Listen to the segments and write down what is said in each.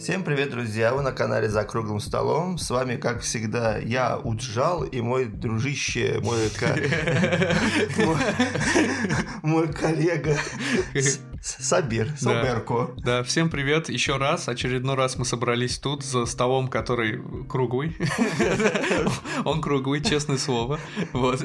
Всем привет, друзья! Вы на канале «За круглым столом». С вами, как всегда, я, Уджал, и мой дружище, мой, мой коллега Сабир, Соберко. Да. да, всем привет еще раз. Очередной раз мы собрались тут за столом, который круглый. Он круглый, честное слово. Вот.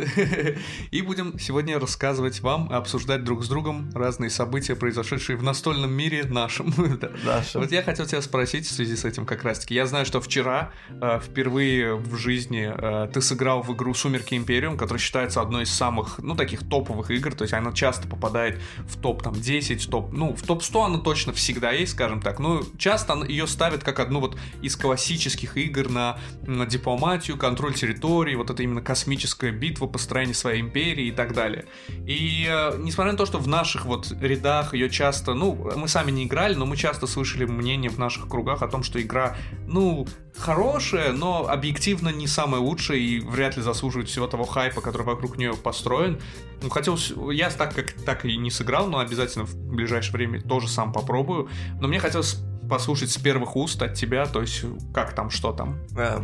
И будем сегодня рассказывать вам, обсуждать друг с другом разные события, произошедшие в настольном мире нашем. Нашем. Вот я хотел тебя спросить в связи с этим как раз-таки. Я знаю, что вчера э, впервые в жизни э, ты сыграл в игру «Сумерки Империум», которая считается одной из самых, ну, таких топовых игр, то есть она часто попадает в топ там 10, в топ, ну, в топ-100 она точно всегда есть, скажем так, но часто ее ставят как одну вот из классических игр на, на дипломатию, контроль территории, вот это именно космическая битва, построение своей империи и так далее. И э, несмотря на то, что в наших вот рядах ее часто, ну, мы сами не играли, но мы часто слышали мнение в наших кругах о том, что игра, ну, хорошая, но объективно не самая лучшая и вряд ли заслуживает всего того хайпа, который вокруг нее построен. Ну, хотелось, я так как так и не сыграл, но обязательно в ближайшее время тоже сам попробую. Но мне хотелось послушать с первых уст от тебя, то есть как там, что там. Э,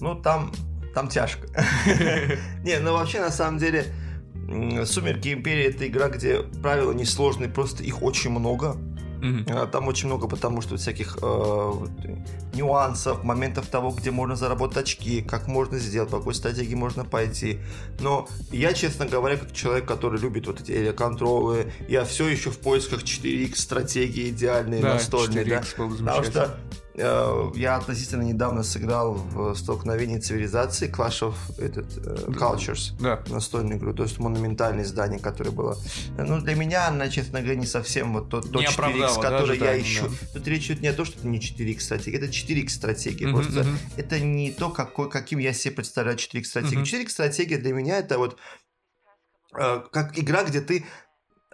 ну, там, там тяжко. Не, ну вообще, на самом деле, Сумерки Империи это игра, где правила несложные, просто их очень много. Mm-hmm. Там очень много, потому что всяких э, нюансов, моментов того, где можно заработать очки, как можно сделать, по какой стратегии можно пойти. Но я, честно говоря, как человек, который любит вот эти контролы, я все еще в поисках 4X стратегии идеальные, да, настольные. 4X да? Потому что я относительно недавно сыграл в столкновении цивилизации Clash of этот, uh, Cultures, да. настольную игру, то есть монументальное издание, которое было. Ну, для меня она, честно говоря, не совсем вот тот, тот 4X, который я ищу. Да. Тут речь идет не о том, что это не 4X стратегия, это 4X стратегия. Uh-huh, Просто uh-huh. это не то, какой, каким я себе представляю 4X стратегию. Uh-huh. 4X стратегия для меня это вот э, как игра, где ты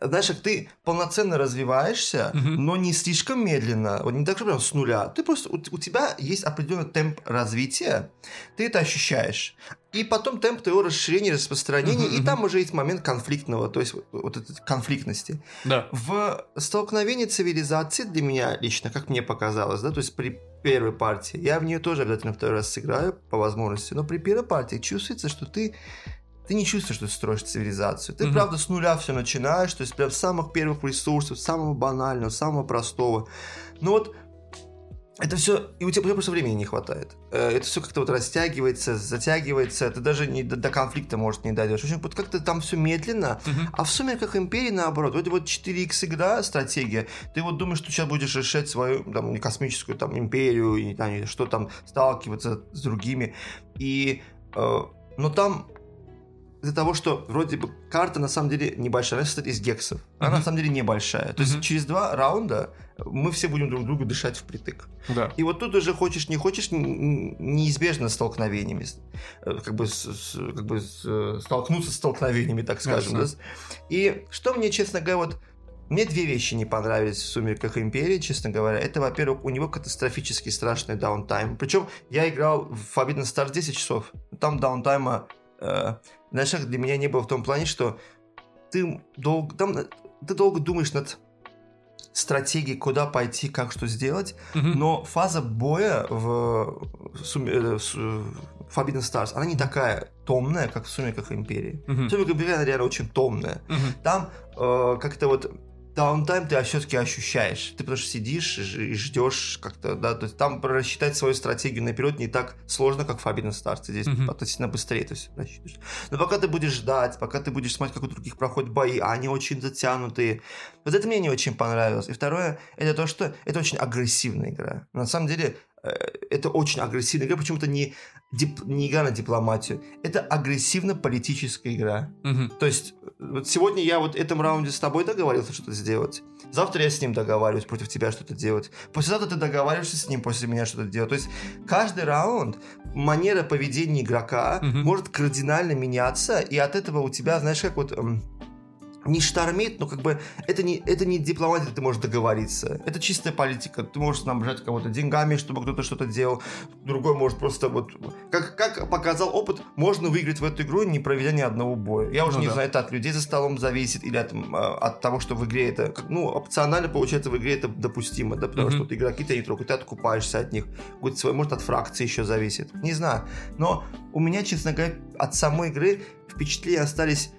знаешь, как ты полноценно развиваешься, угу. но не слишком медленно, вот не так, что прям с нуля. Ты просто, у, у тебя есть определенный темп развития, ты это ощущаешь. И потом темп твоего расширения, распространения, uh-huh, и uh-huh. там уже есть момент конфликтного, то есть вот, вот этой конфликтности. Да. В столкновении цивилизации для меня лично, как мне показалось, да, то есть при первой партии, я в нее тоже обязательно второй раз сыграю по возможности, но при первой партии чувствуется, что ты ты не чувствуешь, что ты строишь цивилизацию. Ты, mm-hmm. правда, с нуля все начинаешь, то есть прям с самых первых ресурсов, самого банального, самого простого. Но вот это все, и у тебя, просто времени не хватает. Э, это все как-то вот растягивается, затягивается, ты даже не, до, до конфликта, может, не дойдешь. В общем, вот как-то там все медленно, uh-huh. а в сумерках империи наоборот. Вот вот 4X игра, стратегия, ты вот думаешь, что сейчас будешь решать свою там, космическую там империю, и, там, что там, сталкиваться с другими. И, э, но там из-за того, что вроде бы карта на самом деле небольшая, она состоит из гексов. Она uh-huh. на самом деле небольшая. То uh-huh. есть через два раунда мы все будем друг другу дышать впритык. Да. И вот тут уже хочешь, не хочешь, неизбежно столкновениями. Э, как бы, с, как бы с, столкнуться с столкновениями, так скажем. Да? И что мне, честно говоря, вот мне две вещи не понравились в «Сумерках Империи», честно говоря. Это, во-первых, у него катастрофически страшный даунтайм. Причем я играл в Forbidden Star 10 часов. Там даунтайма э, знаешь, для меня не было в том плане, что ты долго, там, ты долго думаешь над стратегией, куда пойти, как что сделать, угу. но фаза боя в, э, в Forbidden Stars, она не такая томная, как в Сумерках Империи. Угу. Сумерках Империи, она реально очень томная. Угу. Там э, как-то вот даунтайм ты все-таки ощущаешь. Ты потому что сидишь и ждешь как-то, да, то есть там рассчитать свою стратегию наперед не так сложно, как в Forbidden Stars. Здесь mm-hmm. относительно быстрее, то есть рассчитываешь. Но пока ты будешь ждать, пока ты будешь смотреть, как у других проходят бои, а они очень затянутые. Вот это мне не очень понравилось. И второе, это то, что это очень агрессивная игра. На самом деле, это очень агрессивная игра, почему-то не, дип, не игра на дипломатию. Это агрессивно-политическая игра. Угу. То есть, вот сегодня я вот в этом раунде с тобой договорился что-то сделать. Завтра я с ним договариваюсь против тебя что-то делать. Послезавтра ты договариваешься с ним после меня что-то делать. То есть, каждый раунд манера поведения игрока угу. может кардинально меняться, и от этого у тебя, знаешь, как вот... Эм, не штормит, но как бы это не, это не дипломатия, ты можешь договориться. Это чистая политика. Ты можешь снабжать кого-то деньгами, чтобы кто-то что-то делал. Другой может просто вот... Как, как показал опыт, можно выиграть в эту игру, не проведя ни одного боя. Я уже ну, не да. знаю, это от людей за столом зависит или от, а, от того, что в игре это... Ну, опционально, получается, в игре это допустимо, да, потому mm-hmm. что вот игроки ты не трогают, ты откупаешься от них. Будет свой, может, от фракции еще зависит. Не знаю. Но у меня, честно говоря, от самой игры впечатления остались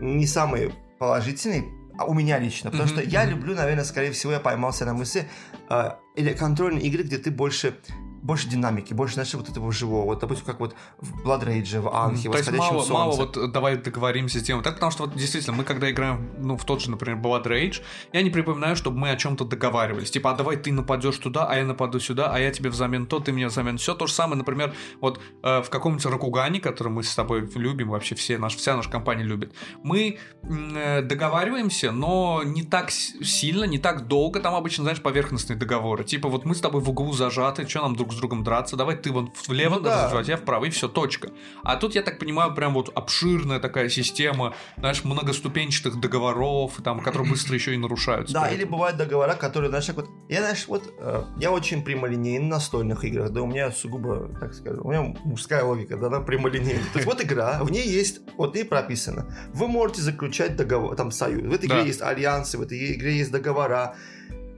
не самые положительный, а у меня лично, потому mm-hmm. что я люблю, наверное, скорее всего, я поймался на мысли, э, или контрольные игры, где ты больше больше динамики, больше, знаешь, вот этого живого. Вот, допустим, как вот в Blood Rage, в Анхе, в То есть мало, солнце. мало вот давай договоримся с тем. Так, потому что вот действительно, мы когда играем, ну, в тот же, например, Blood Rage, я не припоминаю, чтобы мы о чем-то договаривались. Типа, а давай ты нападешь туда, а я нападу сюда, а я тебе взамен то, ты мне взамен все. То же самое, например, вот э, в каком-нибудь Ракугане, который мы с тобой любим, вообще все, наш, вся наша компания любит, мы э, договариваемся, но не так сильно, не так долго. Там обычно, знаешь, поверхностные договоры. Типа, вот мы с тобой в углу зажаты, что нам друг друг с другом драться, давай ты вон влево ну, да. а я вправо, и все, точка. А тут, я так понимаю, прям вот обширная такая система, знаешь, многоступенчатых договоров, там, которые быстро еще и нарушаются. Да, или бывают договора, которые, знаешь, вот, я, знаешь, вот, э, я очень прямолинейный на настольных играх, да, у меня сугубо, так скажем, у меня мужская логика, да, она прямолинейная. То есть вот игра, в ней есть, вот и прописано, вы можете заключать договор, там, союз, в этой игре есть альянсы, в этой игре есть договора,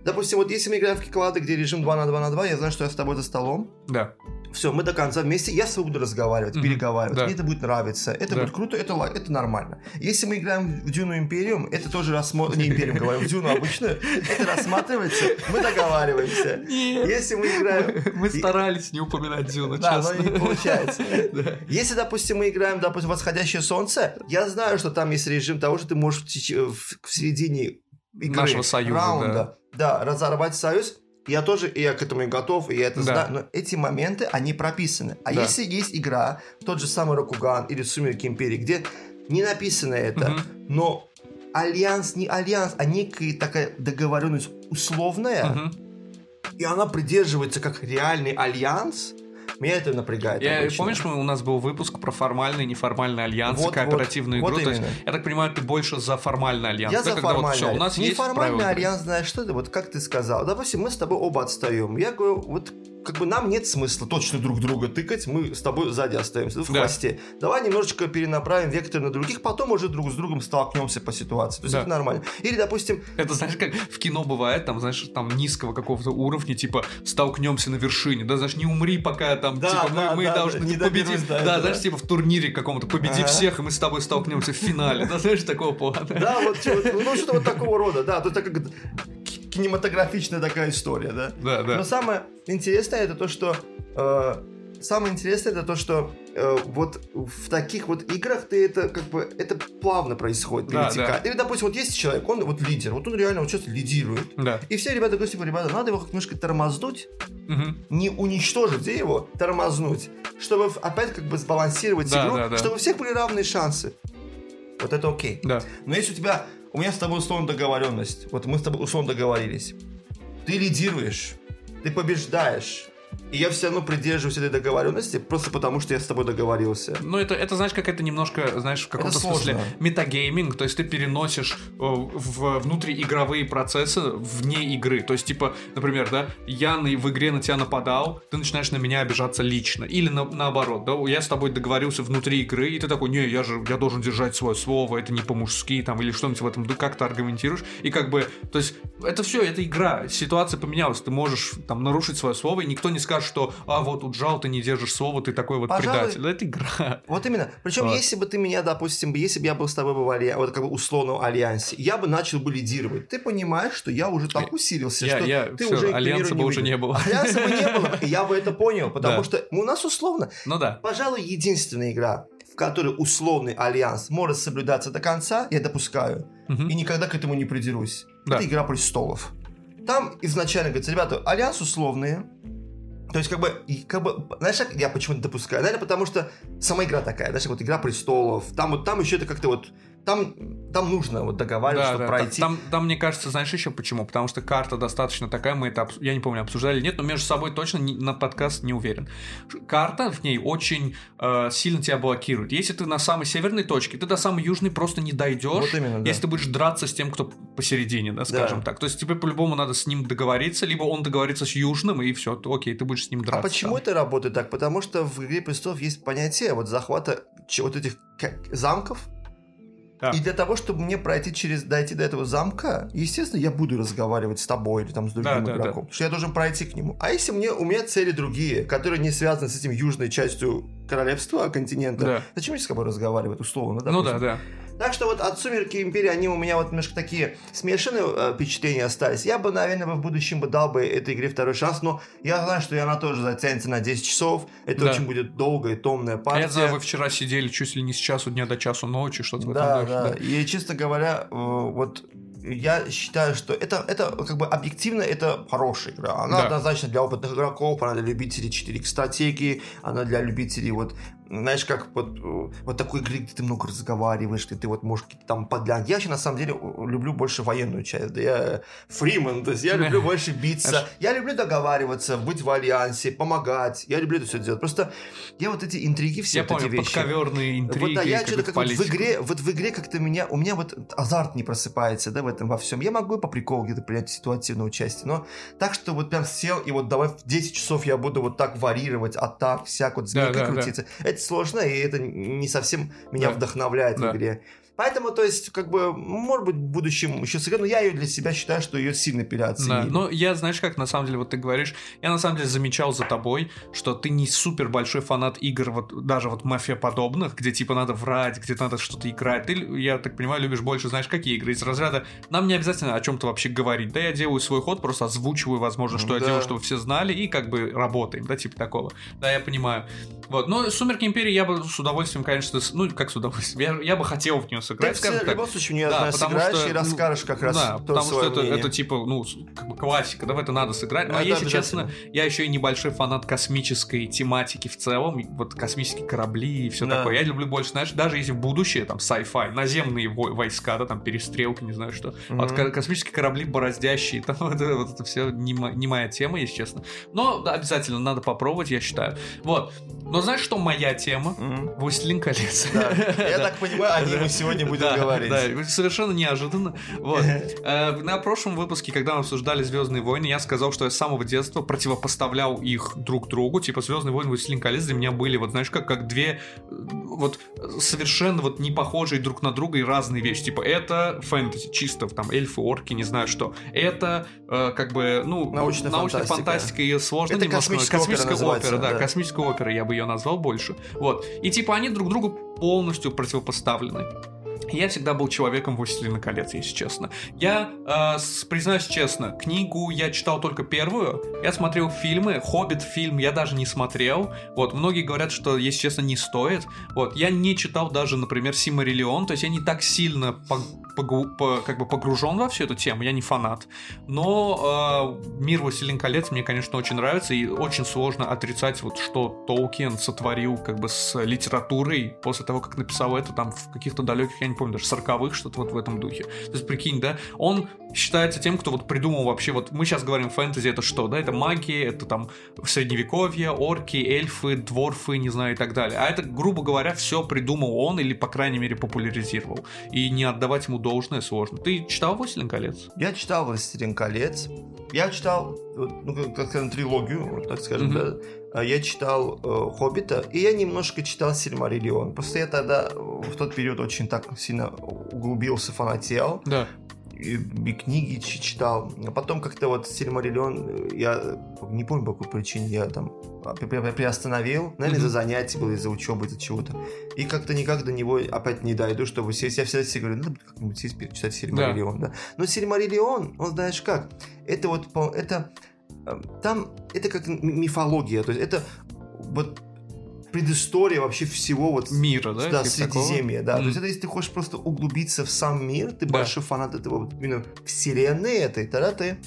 Допустим, вот если мы играем в киклады, где режим 2 на 2 на 2, я знаю, что я с тобой за столом. Да. Все, мы до конца вместе, я с тобой буду разговаривать, mm-hmm. переговаривать, да. мне это будет нравиться, это да. будет круто, это, это нормально. Если мы играем в Дюну Империум, это тоже рассмотрится, не Империум говорю, в Дюну обычную, это рассматривается, мы договариваемся. Нет. Если мы играем... Мы старались не упоминать Дюну, Да, но не получается. Если, допустим, мы играем, допустим, «Восходящее солнце», я знаю, что там есть режим того, что ты можешь в середине игры, нашего союза, раунда, да. да, разорвать союз, я тоже, и я к этому и готов, и я это да. знаю, но эти моменты, они прописаны. А да. если есть игра, тот же самый Рокуган или Сумерки Империи, где не написано это, угу. но альянс не альянс, а некая такая договоренность условная, угу. и она придерживается как реальный альянс, меня это напрягает. Я, помнишь, у нас был выпуск про формальный и неформальный альянс, вот, кооперативную вот, игру. Вот есть, я так понимаю, ты больше за формальный альянс. Я да, за формальный. Вот, все, у нас неформальный есть альянс, знаешь что ты, вот как ты сказал. Допустим, мы с тобой оба отстаем. Я говорю, вот как бы нам нет смысла точно друг друга тыкать, мы с тобой сзади остаемся, в да. хвосте. Давай немножечко перенаправим вектор на других, потом уже друг с другом столкнемся по ситуации. То есть да. это нормально. Или, допустим... Это, знаешь, как в кино бывает, там, знаешь, там низкого какого-то уровня, типа, столкнемся на вершине, да, знаешь, не умри, пока там, да, типа, да, мы, мы да, должны да, не победить. Да, да, знаешь, типа в турнире каком-то победи ага. всех, и мы с тобой столкнемся в финале, да, знаешь, такого плана. Да, вот, ну, что-то вот такого рода, да, то есть как кинематографичная такая история, да? Да, да. Но самое интересное это то, что э, самое интересное это то, что э, вот в таких вот играх ты это как бы это плавно происходит, да, перетекает. Да. Или, допустим, вот есть человек, он вот лидер, вот он реально вот сейчас лидирует. Да. И все ребята говорят, типа, ребята, надо его как немножко тормознуть, угу. не уничтожить, где его, тормознуть, чтобы опять как бы сбалансировать да, игру, да, да. чтобы у всех были равные шансы. Вот это окей. Да. Но если у тебя у меня с тобой условно договоренность. Вот мы с тобой условно договорились. Ты лидируешь, ты побеждаешь, и я все равно придерживаюсь этой договоренности, просто потому что я с тобой договорился. Ну, это, это знаешь, как это немножко, знаешь, в каком-то смысле метагейминг, то есть ты переносишь э, в внутриигровые процессы вне игры. То есть, типа, например, да, я на, в игре на тебя нападал, ты начинаешь на меня обижаться лично. Или на, наоборот, да, я с тобой договорился внутри игры, и ты такой, не, я же, я должен держать свое слово, это не по-мужски, там, или что-нибудь в этом, ты как-то аргументируешь. И как бы, то есть, это все, это игра, ситуация поменялась, ты можешь там нарушить свое слово, и никто не скажет, что, а вот уджал, ты не держишь слово, ты такой вот Пожалуй, предатель. Это игра. Вот именно. Причем, вот. если бы ты меня, допустим, если бы я был с тобой в альянсе, вот как бы условном альянсе, я бы начал бы лидировать. Ты понимаешь, что я уже так усилился, я, что я, ты все, уже альянса бы уже не было. Альянса бы не было, и я бы это понял, потому да. что у нас условно. Ну да. Пожалуй, единственная игра, в которой условный альянс может соблюдаться до конца, я допускаю, угу. и никогда к этому не придерусь. Да. Это игра престолов. Там изначально говорится, ребята, альянс условные, то есть, как бы, как бы, знаешь, я почему-то допускаю, наверное, потому что сама игра такая, знаешь, вот Игра престолов, там вот там еще это как-то вот там, там нужно вот договариваться, Да, чтобы да, пройти. Там, там, мне кажется, знаешь еще почему? Потому что карта достаточно такая, мы это, я не помню, обсуждали или нет, но между собой точно не- на подкаст не уверен. Карта в ней очень э, сильно тебя блокирует. Если ты на самой северной точке, ты до самой южной просто не дойдешь, Вот именно, да. если ты будешь драться с тем, кто посередине, да, скажем Да. так. То есть тебе по-любому надо с ним договориться, либо он договорится с южным, и все, окей, ты будешь с ним А драться. почему там. это работает так? Потому что в «Игре престолов» есть понятие вот захвата вот этих замков, Да. И для того, чтобы мне пройти через, дойти до этого замка, естественно, я буду разговаривать с тобой или там с другим Да, да, игроком, потому что я должен пройти к нему. А если мне, у меня цели другие, которые не связаны с этим южной частью королевства, континента, Да. зачем мне с тобой разговаривать, условно? Ну да, да. Так что вот от «Сумерки Империи» они у меня вот немножко такие смешанные э, впечатления остались. Я бы, наверное, в будущем бы дал бы этой игре второй шанс, но я знаю, что она тоже затянется на 10 часов. Это Да. очень будет долгая и томная А партия. Я знаю, вы вчера сидели чуть ли не с часу дня до часу ночи, что-то в этом Да, да. И, честно говоря, э, вот я считаю, что это, это как бы объективно это хорошая игра. Она Да. однозначно для опытных игроков, она для любителей 4 стратегии, она для любителей вот знаешь, как вот, э, вот такой игры, где ты много разговариваешь, где ты вот можешь какие-то там подлянки. Я вообще, на самом деле, люблю больше военную часть. Да я фриман, то есть я люблю больше биться. Я люблю договариваться, быть в альянсе, помогать. Я люблю это все делать. Просто я вот эти интриги все Я вот помню, эти вещи. подковерные интриги, Вот да, я что-то как вот в игре, вот в игре как-то меня, у меня вот азарт не просыпается, да, в этом во всем. Я могу по приколу где-то принять ситуативное участие, но так, что вот прям сел и вот давай в 10 часов я буду вот так варьировать, а так, всяк, вот змейка Да, да, да. крутиться. Это сложно, и это не совсем меня Да. вдохновляет Да. в игре. Поэтому, то есть, как бы, может быть, в будущем еще сыграю, но я ее для себя считаю, что ее сильно переоценили. Да, но я, знаешь, как на самом деле, вот ты говоришь, я на самом деле замечал за тобой, что ты не супер большой фанат игр, вот даже вот мафия подобных, где типа надо врать, где надо что-то играть. Ты, я так понимаю, любишь больше, знаешь, какие игры из разряда. Нам не обязательно о чем-то вообще говорить. Да, я делаю свой ход, просто озвучиваю, возможно, что я Да. делаю, чтобы все знали, и как бы работаем, да, типа такого. Да, я понимаю. Вот, но Сумерки Империи я бы с удовольствием, конечно, с- ну, как с удовольствием, я, я бы хотел в нее Ты сыграть, скажем в любом случае, не Да, сыграешь что, и ну, расскажешь как раз Да, то потому что это, это типа, ну, как бы классика, да, в это надо сыграть. Но Это если обязательно. честно, я еще и небольшой фанат космической тематики в целом, вот космические корабли и все Да. такое. Я люблю больше, знаешь, даже если в будущее, там, sci-fi, наземные во- войска, да, там, перестрелки, не знаю что. А Вот космические корабли бороздящие, там, вот, это- вот это все не, не моя тема, если честно. Но да, обязательно надо попробовать, я считаю. Вот. Но знаешь, что моя тема? Мгм. Властелин колец. Да. Я так понимаю, о ней мы сегодня будем Да, говорить. Да, совершенно неожиданно. Вот. Э, На прошлом выпуске, когда мы обсуждали Звездные войны, я сказал, что я с самого детства противопоставлял их друг другу. Типа Звездные войны и Властелин колец для меня были, вот знаешь, как, как две э, вот совершенно вот не похожие друг на друга и разные вещи. Типа это фэнтези, чисто там эльфы, орки, не знаю что. Это э, как бы, ну, Научная фантастика. фантастика и сложно Это немножко. космическая опера называется, опера, да, да. космическая опера, я бы ее назвал больше. Вот. И типа они друг другу полностью противопоставлены. Я всегда был человеком «Властелина колец», если честно. Я, э, признаюсь честно, книгу я читал только первую. Я смотрел фильмы, «Хоббит» фильм я даже не смотрел. Вот, многие говорят, что, если честно, не стоит. Вот, я не читал даже, например, «Симариллион», то есть я не так сильно погу- по- как бы погружен во всю эту тему, я не фанат. Но э, мир «Властелин колец» мне, конечно, очень нравится, и очень сложно отрицать, вот что Толкин сотворил как бы с литературой после того, как написал это там в каких-то далеких, я не помню, даже 40-х, что-то вот в этом духе. То есть, прикинь, да, он считается тем, кто вот придумал вообще, вот мы сейчас говорим фэнтези, это что, да, это магия, это там средневековье, орки, эльфы, дворфы, не знаю, и так далее. А это, грубо говоря, все придумал он или, по крайней мере, популяризировал. И не отдавать ему должное сложно. Ты читал «Властелин колец»? Я читал «Властелин колец». Я читал, ну, как, скажем, трилогию, вот так скажем, Мгм. да. А Я читал э, «Хоббита», и я немножко читал «Сильмариллион». Просто я тогда в тот период очень так сильно углубился, фанател. Да. И, книги читал. А потом как-то вот Сильмариллион, э, я э, не помню по какой причине, я там а, при- при- приостановил, наверное, из-за Мгм. занятий было, из-за учебы, из-за чего-то. И как-то никак до него опять не дойду, чтобы сесть. Я всегда себе говорю, надо будет как-нибудь сесть перечитать Сильмариллион, да. Но Сильмариллион, он знаешь как, это вот, это, э, там, это как мифология, то есть это вот предыстория вообще всего вот Мира, да? да, такого? Средиземье, да. Мгм. То есть это если ты хочешь просто углубиться в сам мир, ты Да. большой фанат этого именно вселенной этой, тогда ты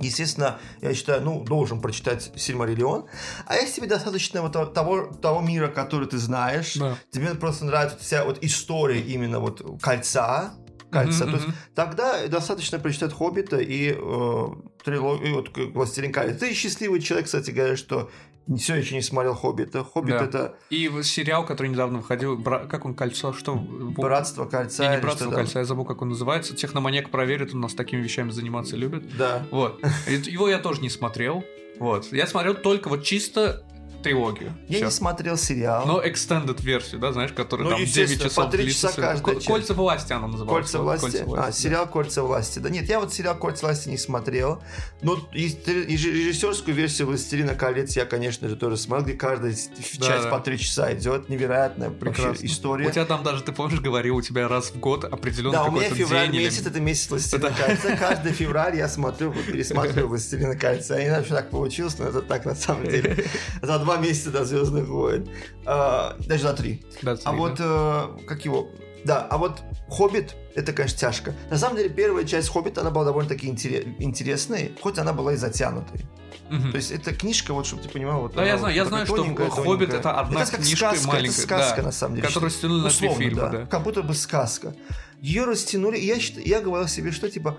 естественно, я считаю, ну, должен прочитать Сильмариллион. А если тебе достаточно вот того, того мира, который ты знаешь, Да. тебе просто нравится вся вот история именно вот кольца, кольца, Мгм, то есть тогда достаточно прочитать Хоббита и э, трилогию, вот Властелин колец. Ты счастливый человек, кстати говоря, что все еще не смотрел Хоббита. Хоббит Да. это И сериал, который недавно выходил, бра- как он, «Кольцо», что? Братство кольца. Не, не «Братство кольца», я забыл, как он называется. Техноманьяк проверит, он нас такими вещами заниматься любит. Да. Вот. И Его я тоже не смотрел. Вот. Я смотрел только вот чисто трилогию. Я Всё. не смотрел сериал. Но extended версию, да, знаешь, которая Ну, там 9 естественно, часов по три длится. часа каждая Ко- часть. Кольца власти она называлась. Кольца Вот, власти. а, да. сериал Кольца власти. Да нет, я вот сериал Кольца власти не смотрел. Но режиссерскую версию Властелина колец я, конечно же, тоже смотрел, где каждая Да, часть да. по три часа идет. Невероятная Прекрасно. история. У тебя там даже, ты помнишь, говорил, у тебя раз в год определенно Да, у меня какой-то февраль день или- месяц, это месяц Властелина Да. кольца. Каждый февраль я смотрю, пересматриваю Властелина кольца. Я не знаю, что так получилось, но это так на самом деле. За два месяца до Звездных войн. А, Даже за три. Да, А вот, да. э, как его... Да, а вот Хоббит, это, конечно, тяжко. На самом деле, первая часть Хоббита, она была довольно-таки интере- интересной, хоть она была и затянутой. Мгм. То есть, это книжка, вот, чтобы ты понимал... Вот, Да, она я знаю, я знаю, что тоненькая, «Хоббит» тоненькая. это одна это как книжка сказка, маленькая, это сказка, да, на самом деле. которую растянули на три фильма, да. да. Как будто бы сказка. Ее растянули, и я, считаю, я говорил себе, что, типа,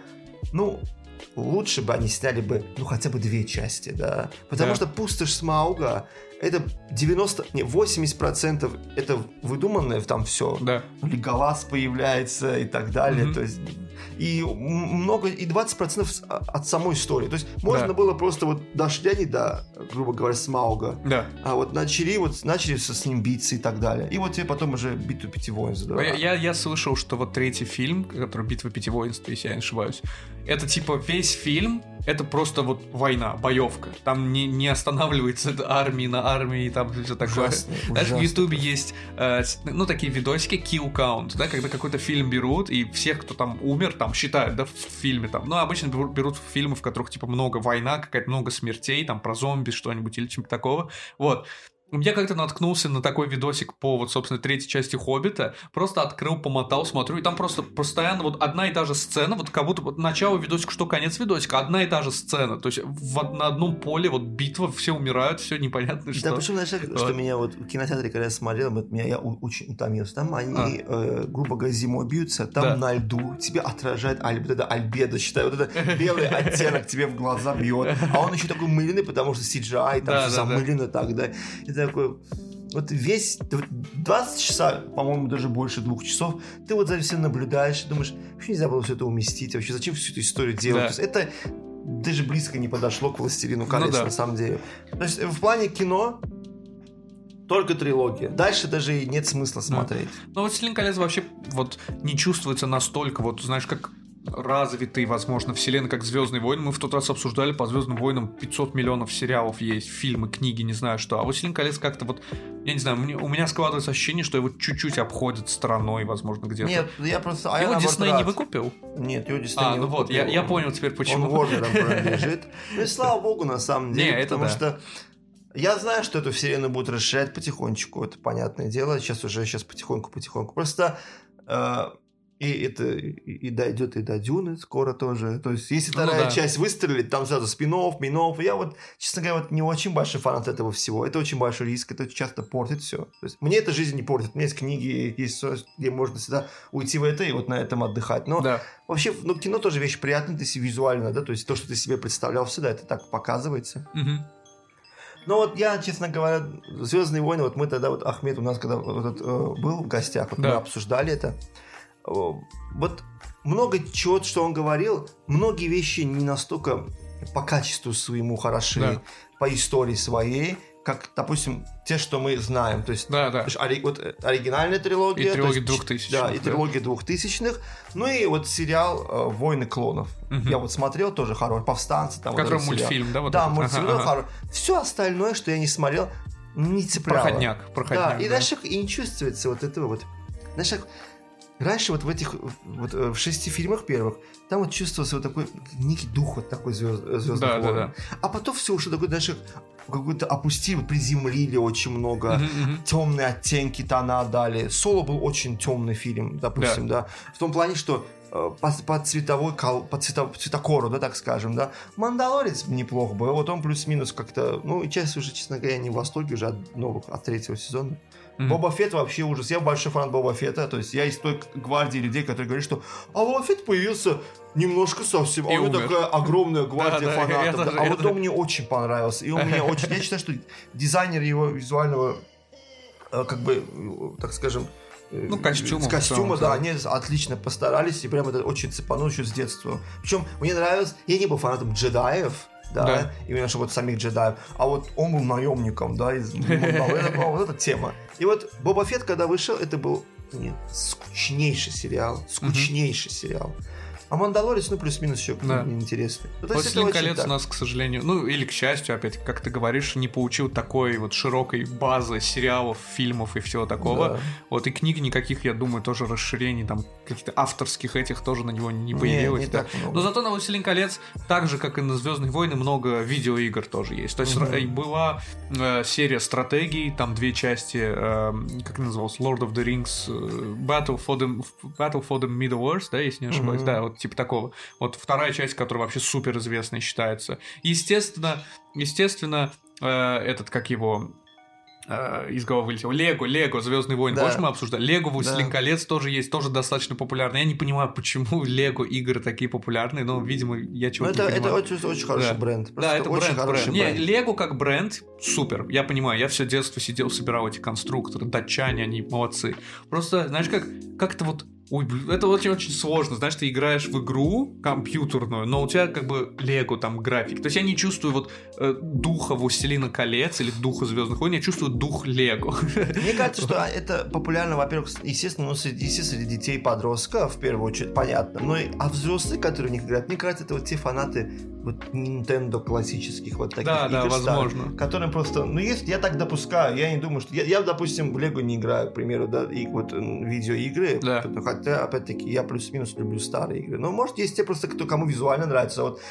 ну, лучше бы они сняли бы, ну, хотя бы две части, да. Потому Да. что «Пустошь Смауга» это 90, не, 80% это выдуманное там все. Да. Леголас появляется и так далее. Мгм. То есть и много, и 20% с- а- от самой истории. То есть можно Да. было просто вот дошли они до, грубо говоря, Смауга, Да. а вот начали вот начали с ним биться и так далее. И вот тебе потом уже битву пяти воин задавали. Я, я, я слышал, что вот третий фильм, который «Битва пяти воинств», если я не ошибаюсь, это типа весь фильм, это просто вот война, боевка. Там не, не останавливается эта армия на армии, там все такое. Ужасно, Знаешь, в ужасно. Ютубе есть, э, ну, такие видосики, kill count, да, когда какой-то фильм берут, и всех, кто там умер, там считают, да, в фильме там. Ну, обычно берут, фильмы, в которых, типа, много война, какая-то много смертей, там, про зомби, что-нибудь или чего-то такого. Вот. Я как-то наткнулся на такой видосик по, вот, собственно, третьей части «Хоббита», просто открыл, помотал, смотрю, и там просто постоянно вот одна и та же сцена, вот как будто вот начало видосика, что конец видосика, одна и та же сцена, то есть в, на одном поле вот битва, все умирают, все непонятно что. Да, причем, знаешь, как- что Вот. меня вот в кинотеатре, когда я смотрел, вот меня я очень утомился. Там они, э, грубо говоря, зимой бьются, там А. Да. на льду тебе отражает аль- вот это альбедо, считай, вот это белый оттенок тебе в глаза бьет. А он еще такой мыльный, потому что CGI, там все замылено так, да. Ты такой... Вот весь 20 часа, по-моему, даже больше двух часов, ты вот за всем наблюдаешь думаешь, вообще нельзя было все это уместить, вообще зачем всю эту историю делать? Да. Это даже близко не подошло к «Властелину колец», Ну да. на самом деле. То есть в плане кино только трилогия. Дальше даже и нет смысла смотреть. Ну, вот «Властелин колец» вообще вот не чувствуется настолько, вот, знаешь, как развитый, возможно, вселенная, как Звездные войны. Мы в тот раз обсуждали по Звездным войнам 500 миллионов сериалов есть, фильмы, книги, не знаю что. А «Властелин колец» как-то вот, я не знаю, мне- у меня складывается ощущение, что его чуть-чуть обходит стороной, возможно, где-то. Нет, я просто... а я его наоборот Дисней рад. не выкупил? Нет, его Дисней А, не ну вот, выкупил. я, я понял теперь, почему. Он Warner принадлежит. Ну и слава богу, на самом деле, Не, это потому да. что я знаю, что эту вселенную будут расширять потихонечку, это понятное дело. Сейчас уже сейчас потихоньку-потихоньку. Просто э, и это и, дойдет и до Дюны скоро тоже. То есть, если Ну вторая да. часть выстрелит, там сразу спинов, минов. Я вот, честно говоря, вот не очень большой фанат этого всего. Это очень большой риск, это часто портит все. То есть, мне эта жизнь не портит. У меня есть книги, есть где можно всегда уйти в это и вот на этом отдыхать. Но Да. Вообще, ну, кино тоже вещь приятная, ты себе визуально, да, то есть то, что ты себе представлял всегда, это так показывается. Мгм. Но вот я, честно говоря, Звездные войны, вот мы тогда, вот Ахмед у нас, когда вот э, был в гостях, вот мы Да. обсуждали это, вот много чего, что он говорил, многие вещи не настолько по качеству своему хороши, Да. по истории своей, как, допустим, те, что мы знаем. То есть, Да, да. ори- вот, э, оригинальная трилогия. И трилогия есть, 2000-х, Да, и да. трилогия двухтысячных. Ну и вот сериал э, «Войны клонов». Мгм. Я вот смотрел тоже хороший. «Повстанцы». Там вот Который этот сериал. мультфильм, да? Вот да, этот? мультфильм Ага, ага. хороший. Все остальное, что я не смотрел, не цепляло. Проходняк, проходняк. Да, и знаешь, как и не чувствуется вот этого вот. Знаешь, как раньше вот в этих вот э, в шести фильмах первых там вот чувствовался вот такой некий дух вот такой звезд, звездных Да, да, войн. да. А потом все уже такое, знаешь, какой-то опустили, приземлили очень много. Мгм. Темные оттенки тона дали. Соло был очень темный фильм, допустим, да. В том плане, что э, по, по цветовой, по цветов, цветокору, да, так скажем, да. Мандалорец неплохо был, вот он плюс-минус как-то, ну, часть уже, честно говоря, не в восторге уже от новых, от третьего сезона. Mm-hmm. Боба Фетт вообще ужас. Я большой фанат Боба Фетта. То есть я из той гвардии людей, которые говорят, что а Боба Фетт появился немножко совсем. И а у него такая огромная гвардия да, фанатов. Да. А вот он мне очень понравился. И он мне очень... Я считаю, что дизайнер его визуального, э, как бы, э, так скажем, э, ну, костюма. С костюма, да, они отлично постарались, и прям это очень цепанул еще с детства. Причем мне нравилось, я не был фанатом джедаев, да, да. именно что вот самих джедаев, а вот он был наемником, да, из вот эта тема. И вот Боба Фетт, когда вышел, это был скучнейший сериал, скучнейший сериал. А Мандалорец, ну, плюс-минус еще да. интересный. Ну, Властелин колец так. у нас, к сожалению, ну, или к счастью, опять, как ты говоришь, не получил такой вот широкой базы сериалов, фильмов и всего такого. Да. Вот и книг никаких, я думаю, тоже расширений, там, каких-то авторских этих тоже на него не появилось. Не, не да. Но зато на Властелин колец, так же, как и на Звездные войны, много видеоигр тоже есть. То есть угу. была э, серия стратегий, там две части, э, как называлось, Lord of the Rings, э, Battle for the, Battle for the Middle-earth, да, если не ошибаюсь, угу. да, вот типа такого. Вот вторая часть, которая вообще супер известной считается. Естественно, естественно, э, этот, как его, э, из головы вылетел. Лего, Лего, Звездный войн. Да. Мы обсуждали? Лего, Властелин да. колец тоже есть, тоже достаточно популярный. Я не понимаю, почему Лего игры такие популярные, но, видимо, я чего-то это, не это очень, очень хороший да. бренд. Просто да, это очень бренд, хороший бренд. бренд. Не, Лего как бренд супер. Я понимаю, я все детство сидел, собирал эти конструкторы, датчане, они молодцы. Просто, знаешь, как, как-то вот Ой, это очень-очень сложно. Знаешь, ты играешь в игру компьютерную, но у тебя как бы лего там график. То есть я не чувствую вот э, духа Властелина колец или духа Звездных войн, я чувствую дух лего. Мне кажется, что это популярно, во-первых, естественно, ну, среди, среди детей подростков, в первую очередь, понятно. Но и, а взрослые, которые в них играют, мне кажется, это вот те фанаты вот Nintendo классических вот таких да, игр, да, возможно. Старых, которым просто, ну, есть, я так допускаю, я не думаю, что... Я, я допустим, в Лего не играю, к примеру, да, и вот видеоигры, да. Хотя, опять-таки, я плюс-минус люблю старые игры. Но, может, есть те просто, кто, кому визуально нравится. Вот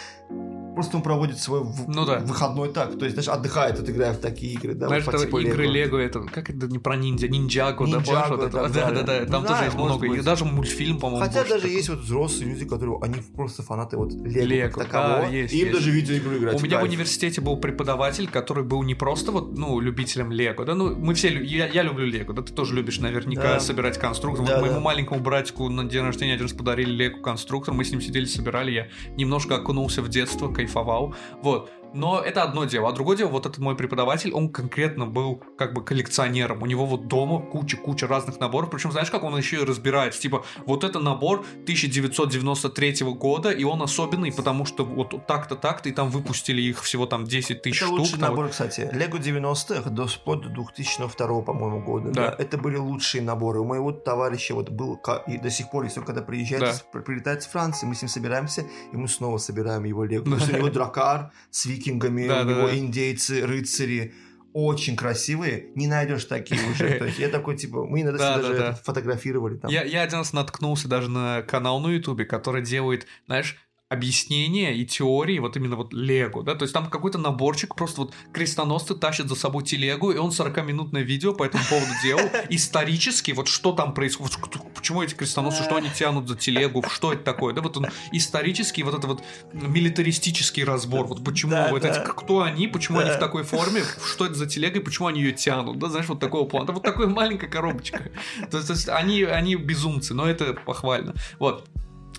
просто он проводит свой ну, да. выходной так. То есть, знаешь, отдыхает, вот, играя в такие игры. Да, знаешь, вот, типа игры Лего, это, как это не про ниндзя, ниндзяго, да, помнишь? Вот это, да, да, да, там тоже есть много. И даже мультфильм, по-моему, Хотя даже есть вот взрослые люди, которые, они просто фанаты вот Лего, такового. есть, и им даже видеоигру играть. У меня в университете был преподаватель, который был не просто вот, ну, любителем Лего, да, ну, мы все, я, я люблю Лего, да, ты тоже любишь наверняка собирать конструкторы. Вот моему маленькому братику на день рождения один раз подарили Лего конструктор, мы с ним сидели, собирали, я немножко окунулся в детство, кайфовал. Вот. Но это одно дело. А другое дело, вот этот мой преподаватель, он конкретно был как бы коллекционером. У него вот дома куча-куча разных наборов. Причем, знаешь, как он еще и разбирается? Типа, вот это набор 1993 года, и он особенный, потому что вот так-то, так-то, и там выпустили их всего там 10 тысяч это штук. Это лучший набор, кстати. Лего 90-х до, до 2002, по-моему, года. Да. да. Это были лучшие наборы. У моего товарища вот был, и до сих пор, если он когда приезжает, да. прилетает с Франции, мы с ним собираемся, и мы снова собираем его Лего. У него дракар с викингами, да, у него да. индейцы, рыцари, очень красивые, не найдешь такие уже. То есть я такой, типа, мы иногда да, даже да, да. фотографировали там. Я, я один раз наткнулся даже на канал на Ютубе, который делает, знаешь, объяснения и теории вот именно вот Лего, да, то есть там какой-то наборчик, просто вот крестоносцы тащат за собой телегу, и он 40-минутное видео по этому поводу делал, исторически, вот что там происходит, почему эти крестоносцы, что они тянут за телегу, что это такое, да, вот он исторический, вот это вот милитаристический разбор, вот почему, да, вот да. эти, кто они, почему да. они в такой форме, что это за телега и почему они ее тянут, да, знаешь, вот такого плана, вот такая маленькая коробочка, то есть они, они безумцы, но это похвально, вот,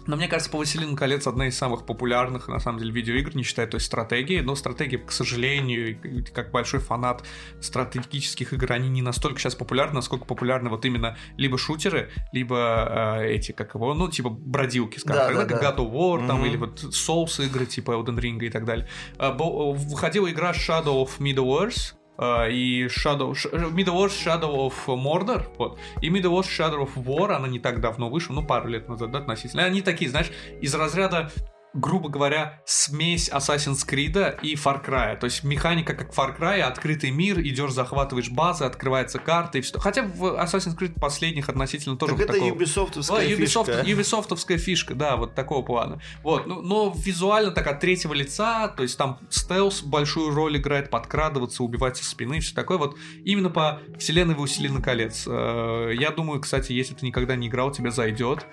но мне кажется, «Повелитель колец» одна из самых популярных, на самом деле, видеоигр, не считая той стратегии. Но стратегии, к сожалению, как большой фанат стратегических игр, они не настолько сейчас популярны, насколько популярны вот именно либо шутеры, либо э, эти, как его, ну, типа бродилки, скажем да, так, да, как God of War, mm-hmm. там, или вот Souls игры, типа Elden Ring и так далее. Э, выходила игра Shadow of Middle-earth, и Shadow, Middle-earth Shadow of Mordor, вот, и Middle-earth Shadow of War, она не так давно вышла, ну, пару лет назад, да, относительно. Они такие, знаешь, из разряда грубо говоря, смесь Assassin's Creed и Far Cry. То есть механика как Far Cry, открытый мир, идешь, захватываешь базы, открывается карта и все. Хотя в Assassin's Creed последних относительно тоже так вот это Ubisoftовская Ubisoft, фишка. Ubisoftовская фишка, да, вот такого плана. Вот, ну, но визуально так от третьего лица, то есть там стелс большую роль играет, подкрадываться, убивать со спины, все такое. Вот именно по вселенной Властелина колец. Э, я думаю, кстати, если ты никогда не играл, тебе зайдет.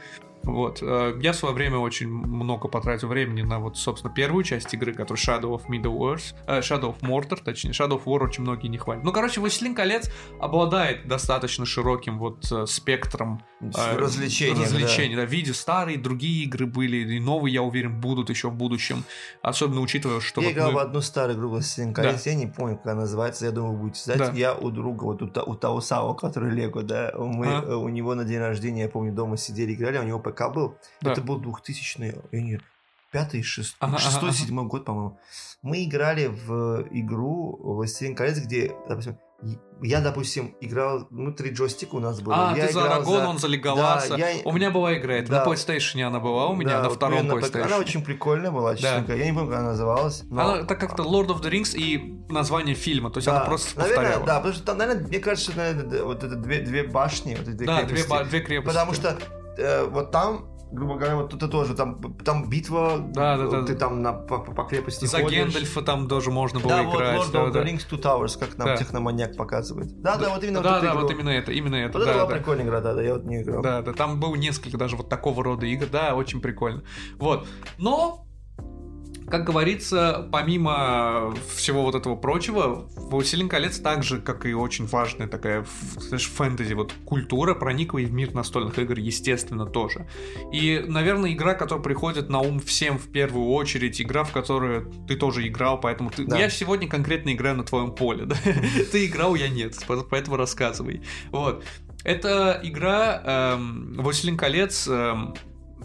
Вот. Э, я в свое время очень много потратил времени на вот, собственно, первую часть игры, которая Shadow of Middle Earth, э, Shadow of Mordor, точнее, Shadow of War очень многие не хвалят. Ну, короче, Властелин колец обладает достаточно широким вот э, спектром развлечений. Развлечений, да. да. Виде старые, другие игры были, и новые, я уверен, будут еще в будущем. Особенно учитывая, что... Я вот играл мы... в одну старую игру Властелин колец, да. я не помню, как она называется, я думаю, вы будете знать. Да. Я у друга, вот у, у того самого, который Лего, да, мы, а? у него на день рождения, я помню, дома сидели, играли, у него ПК был. Да. Это был 2000 я не пятый, шестой, ага, шестой, ага, седьмой год, по-моему. Мы играли в игру «Властелин колец», где, допустим, я, допустим, играл, ну, три джойстика у нас было. А, я ты за Арагон, за... он за Леголаса. Да, я... У меня была игра, это да. на PlayStation она была, у меня да, на втором вот PlayStation. Она очень прикольная была, честно да. Я не помню, как она называлась. Но... Она так как-то Lord of the Rings и название фильма, то есть да. она просто наверное, повторяла. Да, потому что там, наверное, мне кажется, наверное, вот это две, две башни, вот эти две да, крепости. Две, две крепости. Потому что э, вот там грубо говоря, вот это тоже, там, там битва, да, да, да. ты там на, по, по крепости За ходишь. Гэндальфа там тоже можно было да, играть. Вот Lord да, of да. the Rings Two Towers, как нам да. техноманьяк показывает. Да, да, да вот именно да, вот да, игру. вот именно это, именно это. Вот да, это была да. прикольная игра, да, да, я вот не играл. Да, да, там было несколько даже вот такого рода игр, да, очень прикольно. Вот, но как говорится, помимо всего вот этого прочего, «Властелин колец» так же, как и очень важная такая, знаешь, фэнтези, вот культура проникла и в мир настольных игр, естественно, тоже. И, наверное, игра, которая приходит на ум всем в первую очередь, игра, в которую ты тоже играл, поэтому ты... Да. Я сегодня конкретно играю на твоем поле, да? ты играл, я нет, поэтому рассказывай. Вот. Это игра эм, «Властелин колец», эм,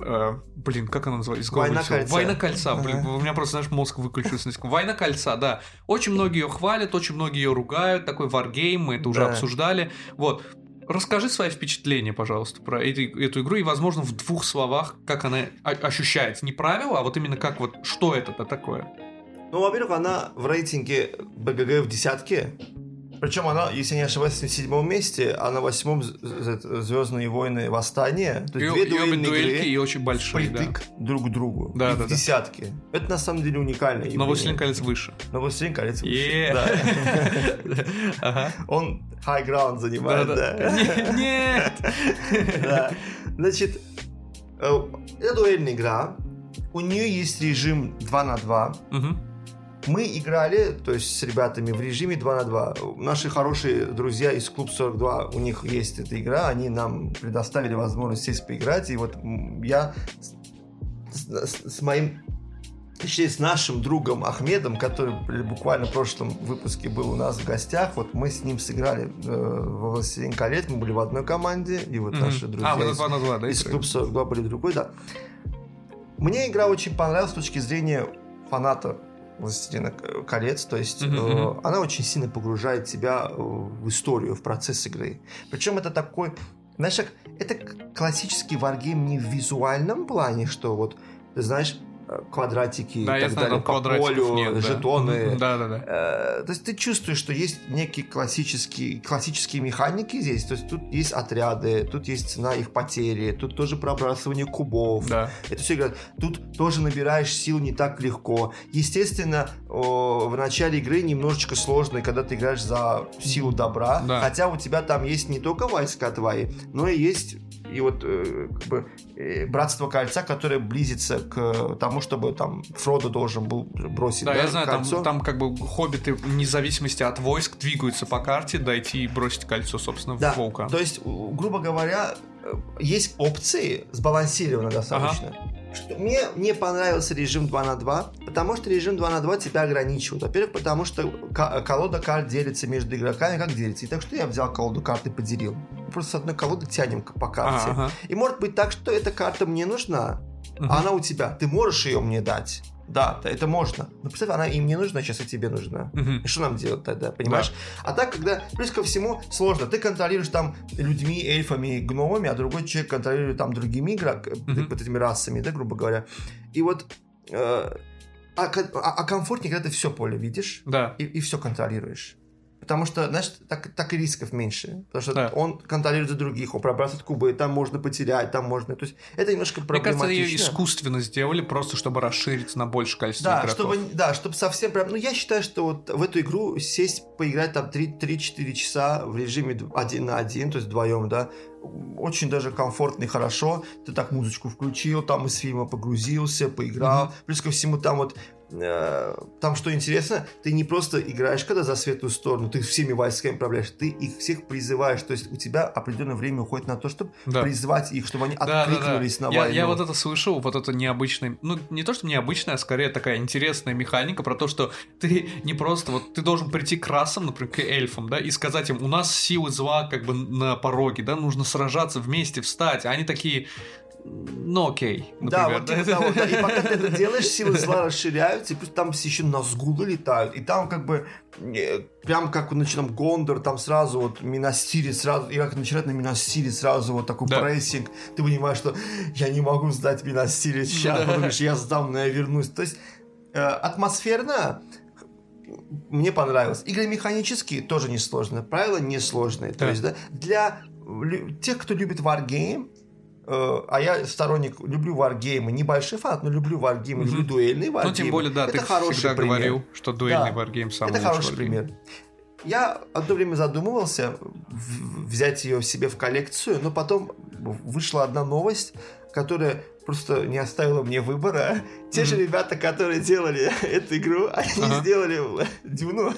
Э, блин, как она называется? Война кольца. Война кольца. Блин, у меня просто, знаешь, мозг выключился. Война кольца, да. Очень многие ее хвалят, очень многие ее ругают. Такой варгейм, мы это уже да. обсуждали. Вот. Расскажи свои впечатления, пожалуйста, про эту, эту игру и, возможно, в двух словах, как она ощущается. Не правило, а вот именно как вот, что это-то такое? Ну, во-первых, она в рейтинге БГГ в десятке. Причем она, если не ошибаюсь, на седьмом месте, а на восьмом Звездные войны Восстание. То есть и, две дуэльные игры и очень большие, да. друг к другу. Да, и да, в да. Это на самом деле уникально. Но Властелин колец выше. Но Властелин колец выше. Да. Он high ground занимает, да. Нет! Значит, э, это дуэльная игра. У нее есть режим 2 на 2. Мы играли, то есть с ребятами в режиме 2 на 2. Наши хорошие друзья из Клуб 42, у них есть эта игра, они нам предоставили возможность сесть поиграть, и вот я с, с, с моим точнее, с нашим другом Ахмедом, который буквально в прошлом выпуске был у нас в гостях, вот мы с ним сыграли э, во «Властелин колец», мы были в одной команде, и вот mm-hmm. наши друзья а, из, 2 на 2, да, из Клуб 42 были другой, да. Мне игра очень понравилась с точки зрения фаната «Властелина колец», то есть mm-hmm. э, она очень сильно погружает тебя в историю, в процесс игры. Причем это такой, знаешь, это классический варгейм не в визуальном плане, что вот, ты знаешь, квадратики да, и так знаю, далее по полю, нет, жетоны. Да, да, да. Э, то есть ты чувствуешь, что есть некие классические, классические механики здесь. То есть тут есть отряды, тут есть цена их потери, тут тоже пробрасывание кубов. Да. Это все играет. Тут тоже набираешь сил не так легко. Естественно, в начале игры немножечко сложно, когда ты играешь за силу добра. Да. Хотя у тебя там есть не только войска твои, но и есть и вот э, как бы э, братство кольца, которое близится к тому, чтобы там Фродо должен был бросить. Да, да я знаю, кольцо. там, там как бы хоббиты вне зависимости от войск двигаются по карте, дойти и бросить кольцо, собственно, да, в волка. То есть, грубо говоря, э, есть опции сбалансированно достаточно. Ага. Что мне не понравился режим 2 на 2, потому что режим 2 на 2 тебя ограничивает. Во-первых, потому что колода карт делится между игроками, как делится. И так что я взял колоду карт и поделил. Просто с одной колоды тянем по карте. Ага. И может быть так, что эта карта мне нужна, угу. а она у тебя. Ты можешь ее мне дать. Да, это можно. Но представь, она им не нужна, сейчас и тебе нужна. Угу. И что нам делать тогда, понимаешь? Да. А так, когда, плюс ко всему, сложно. Ты контролируешь там людьми, эльфами, гномами, а другой человек контролирует там другими игроками, угу. вот этими расами, да, грубо говоря. И вот... Э, а, а, а комфортнее, когда ты все поле видишь да. и, и все контролируешь. Потому что, знаешь, так, так и рисков меньше. Потому что Да. он контролирует за других, он пробрасывает кубы, там можно потерять, там можно... То есть это немножко Мне кажется, проблематично. ее искусственно сделали, просто чтобы расширить на большее количество Да, игроков. чтобы, да, чтобы совсем прям... Ну, я считаю, что вот в эту игру сесть, поиграть там 3 3-4 часа в режиме один на один, то есть вдвоем, да, очень даже комфортно и хорошо. Ты так музычку включил, там из фильма погрузился, поиграл. Плюс ко всему там вот там что интересно, ты не просто играешь когда за светлую сторону, ты всеми войсками управляешь, ты их всех призываешь, то есть у тебя определенное время уходит на то, чтобы Да. призвать их, чтобы они Да, да, да. откликнулись на Я, войну. я вот это слышал, вот это необычное, ну не то, что необычная, а скорее такая интересная механика про то, что ты не просто, вот ты должен прийти к расам, например, к эльфам, да, и сказать им, у нас силы зла как бы на пороге, да, нужно сражаться вместе, встать, а они такие, ну окей, Да, например. вот типа того, да. И пока ты это делаешь, силы зла расширяются, и плюс там еще назгулы летают, и там как бы прям как вот начинам Гондор, там сразу вот Минастири сразу, и как начинает на Минастири сразу вот такой Да. прессинг, ты понимаешь, что я не могу сдать Минастири сейчас, Да. говоришь, я сдам, но я вернусь. То есть э, атмосферно мне понравилось. Игры механические тоже несложные, правила несложные. То Да. есть, да, для тех, кто любит Wargame, э, а я сторонник, люблю варгеймы, небольшой фанат, но люблю варгеймы, Мгм. люблю дуэльные варгеймы. Ну, тем более, да, это ты хороший всегда пример. говорил, что дуэльный Да. варгейм самый Это хороший варгейм. пример. Я одно время задумывался взять ее себе в коллекцию, но потом вышла одна новость, которая просто не оставила мне выбора. Те же Мгм. ребята, которые делали эту игру, они Ага. сделали Дюну.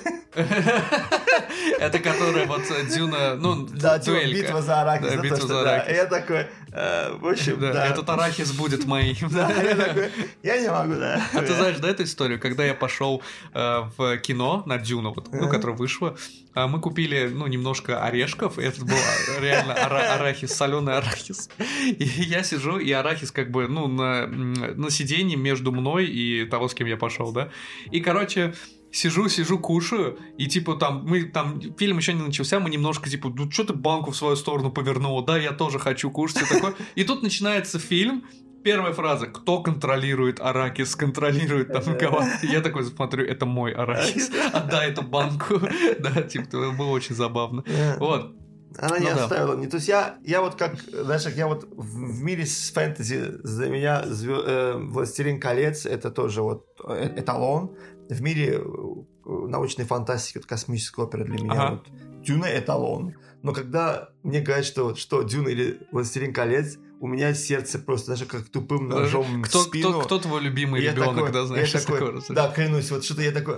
Это которая вот э, Дюна, ну, Да, битва за Аракис. Битва за. Аракис. Я такой, э, в общем, Да. Этот арахис будет моим. Да, я такой, я не могу, да. А ты знаешь, да, эту историю, когда я пошел э, в кино на Дюну, вот, ну, Ага. которое вышло, а мы купили, ну, немножко орешков, это был а, реально ара- арахис, соленый арахис. И я сижу, и арахис как бы, ну, на, на сиденье между мной и того, с кем я пошел, да. И, короче, Сижу, сижу, кушаю, и типа там, мы там, фильм еще не начался, мы немножко типа, ну что ты банку в свою сторону повернул, да, я тоже хочу кушать, и такое. И тут начинается фильм, Первая фраза. Кто контролирует аракис, контролирует там кого Я такой смотрю, это мой аракис. Отдай эту банку. Да, типа, было очень забавно. Вот. Она не Ну да. оставила мне. То есть я, я вот как, знаешь, я вот в, в мире с фэнтези, за меня звё- э, «Властелин колец» это тоже вот э- эталон. В мире э, научной фантастики, вот космическая опера для меня Ага. вот Дюна эталон. Но когда мне говорят, что вот что Дюна или «Властелин колец», у меня сердце просто даже как тупым ножом Кто, в спину. кто, кто твой любимый я ребенок, такой- да, знаешь, я такой, такого Да, клянусь, вот что-то я такой...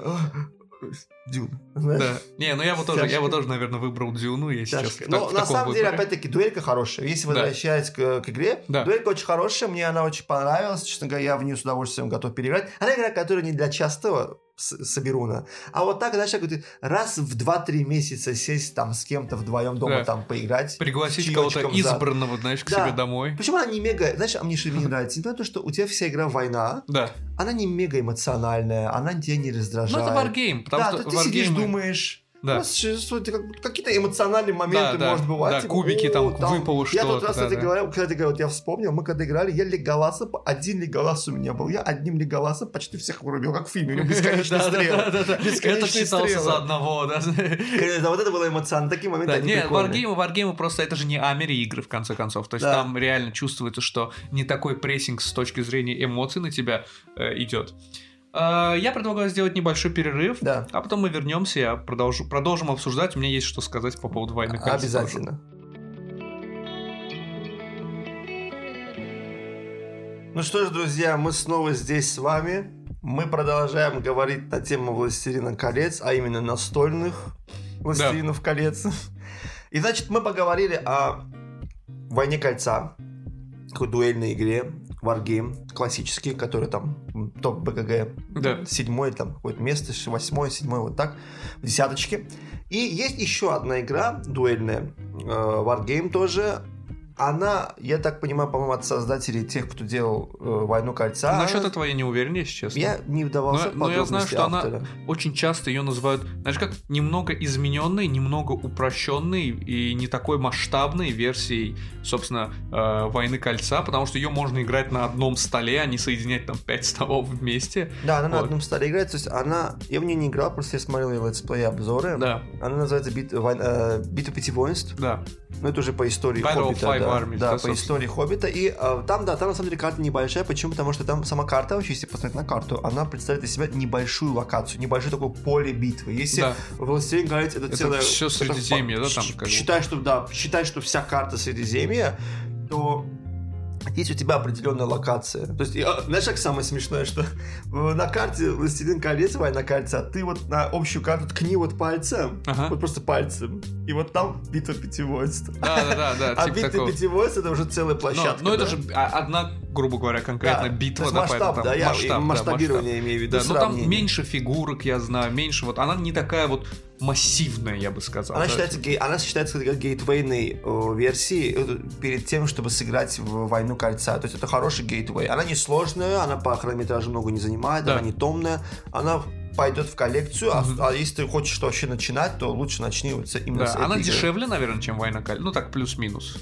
«А, Дюна. знаешь? Да. Не, ну я бы тоже, я бы тоже, наверное, выбрал Дюну, если Тяжко. честно. Но так- на самом деле, опять-таки, дуэлька хорошая. Если Да. возвращаясь к, к игре, Да. дуэлька очень хорошая, мне она очень понравилась. Честно говоря, я в нее с удовольствием готов переиграть. Она игра, которая не для частого соберуна. А вот так, знаешь, вот раз в 2-3 месяца сесть там с кем-то вдвоем дома Да. там поиграть. Пригласить кого-то избранного, знаешь, к Да. себе домой. Почему она не мега... Знаешь, а мне что не нравится? Не то, что у тебя вся игра война, Да. она не мега эмоциональная, она тебя не раздражает. Ну, это варгейм, потому да, что сидишь, думаешь, Да. Какие-то эмоциональные моменты, Да, да, может бывать. да, типа, кубики там, «О, выпало Я тот что-то, раз, да, кстати да. говоря, когда ты говорил, я вспомнил, мы когда играли, я Леголаса, один Леголас у меня был. Я одним Леголасом почти всех вырубил, как в фильме, у него. Бесконечные Это считался стрелы. за одного, да. Да, вот это было эмоционально, такие моменты, Да, они не, прикольные. варгеймы, варгеймы просто это же не Амери игры, в конце концов. То есть там реально чувствуется, что не такой прессинг с точки зрения эмоций на тебя э, идет. Э, я предлагаю сделать небольшой перерыв, Да, а потом мы вернемся, я продолжу, продолжим обсуждать. У меня есть что сказать по поводу войны колец тоже. обязательно. Ну что ж, друзья, мы снова здесь с вами. Мы продолжаем говорить на тему «Властелина колец», а именно настольных «Властелинов колец». И, значит, мы поговорили о «Войне кольца», такой дуэльной игре, Wargame, классический, который там топ БГГ, Да. седьмое там какое-то место, восьмое, седьмое, вот так, в десяточке. И есть еще одна игра дуэльная, э, Wargame тоже, она, я так понимаю, по-моему, от создателей тех, кто делал э, «Войну кольца». Насчет она... этого я не уверен, если честно. Я не вдавался но, в но я знаю, что автора. она очень часто ее называют, знаешь, как немного измененной, немного упрощенной и не такой масштабной версией, собственно, э, «Войны кольца», потому что ее можно играть на одном столе, а не соединять там пять столов вместе. Да, она Вот. на одном столе играет, то есть она... Я в нее не играл, просто я смотрел ее let's play обзоры. Да, Она называется «Бит- войн- э, «Битва пяти воинств». да. Ну, это уже по истории Battle of Хоббита. Five да, Armies, да, да, по истории Хоббита. И э, там, да, там на самом деле карта небольшая. Почему? Потому что там сама карта, вообще, если посмотреть на карту, она представляет из себя небольшую локацию, небольшое такое поле битвы. Если Да. «Властелин колец» это, Это целое... это Средиземье, да, там как? Считай, что, да, считай, что вся карта Средиземья, то есть у тебя определенная локация. То есть, знаешь, как самое смешное, что на карте «Властелин колец», «Война кольца», ты вот на общую карту ткни вот пальцем, Ага. вот просто пальцем, и вот там битва пяти воинств. Да, да, да, да, А типа битва пяти воинств это уже целая площадка. но это же а, одна, грубо говоря, конкретно Да, битва, то да, масштаб, поэтому там да, я масштаб, да, масштабирование масштаб. имею в виду, Да, ну там меньше фигурок, я знаю, меньше вот, она не такая вот массивная, я бы сказал. Она да. считается, гей- она считается как гейтвейной э, версией э, перед тем, чтобы сыграть в «Войну кольца». То есть это хороший гейтвей. Она не сложная, она по хронометражу много не занимает, Да. она не томная, она пойдет в коллекцию, а- Мгм. а, если ты хочешь вообще начинать, то лучше начни вот именно Да, с этой она игры. дешевле, наверное, чем Война Каль. Ну так, плюс-минус.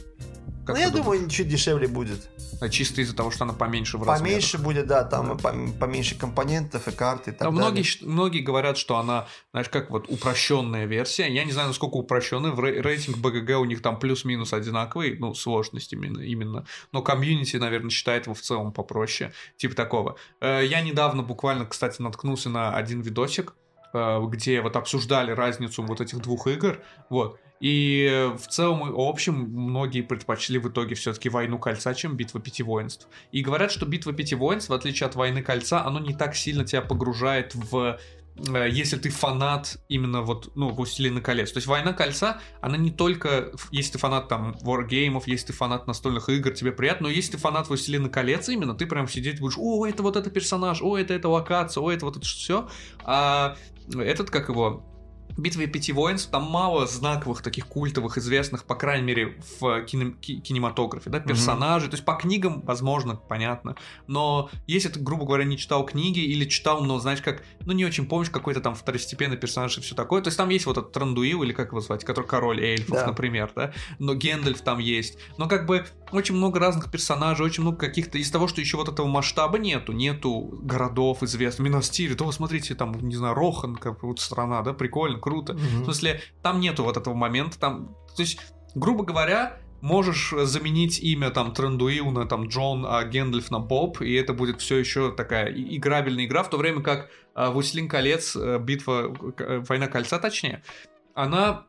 Как Ну, я думаю, чуть дешевле будет. думаешь? Чисто из-за того, что она поменьше в размерах. Поменьше будет, да, там пом- поменьше компонентов и карты и так Но далее. многие, многие говорят, что она, знаешь, как вот упрощенная версия. Я не знаю, насколько упрощенная. Рейтинг БГГ у них там плюс-минус одинаковый, ну, сложность именно, именно. Но комьюнити, наверное, считает его в целом попроще. Типа такого. Э, Я недавно буквально, кстати, наткнулся на один видосик, э, где вот обсуждали разницу вот этих двух игр. Вот. И э, в целом и общем многие предпочли в итоге все-таки войну кольца, чем битва пяти воинств. И говорят, что битва пяти воинств, в отличие от войны кольца, оно не так сильно тебя погружает в э, если ты фанат именно вот, ну, «Властелина колец». То есть «Война кольца», она не только, если ты фанат там варгеймов, если ты фанат настольных игр, тебе приятно, но если ты фанат «Властелина колец» именно, ты прям сидеть будешь, о, это вот это персонаж, о, это эта локация, о, это вот это все. А этот, как его, битве пяти воинств там мало знаковых таких культовых, известных, по крайней мере, в кино- ки- кинематографе, да, персонажей. То есть по книгам, возможно, понятно. Но если ты, грубо говоря, не читал книги или читал, но знаешь, как, ну не очень помнишь какой-то там второстепенный персонаж и все такое. То есть там есть вот этот Трандуил, или как его звать, который король эльфов, Да. например, да. Но Гендальф там есть. Но как бы очень много разных персонажей, очень много каких-то... Из того, что еще вот этого масштаба нету, нету городов известных. Минастирь, то, смотрите, там, не знаю, Рохан, как вот страна, да, прикольно, круто. Мгм. В смысле, там нету вот этого момента, там, то есть, грубо говоря, можешь заменить имя там Трандуил на там Джон, а Гендальф на Боб, и это будет все еще такая играбельная игра, в то время как а, «Властелин колец», э, битва, э, «Война кольца», точнее, она,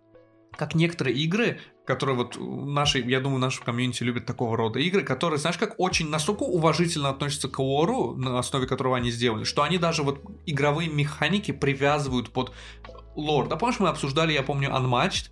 как некоторые игры, которые вот наши, я думаю, наши комьюнити любят такого рода игры, которые, знаешь, как очень настолько уважительно относятся к лору, на основе которого они сделаны, что они даже вот игровые механики привязывают под лор. Да, помнишь, мы обсуждали, я помню, Unmatched,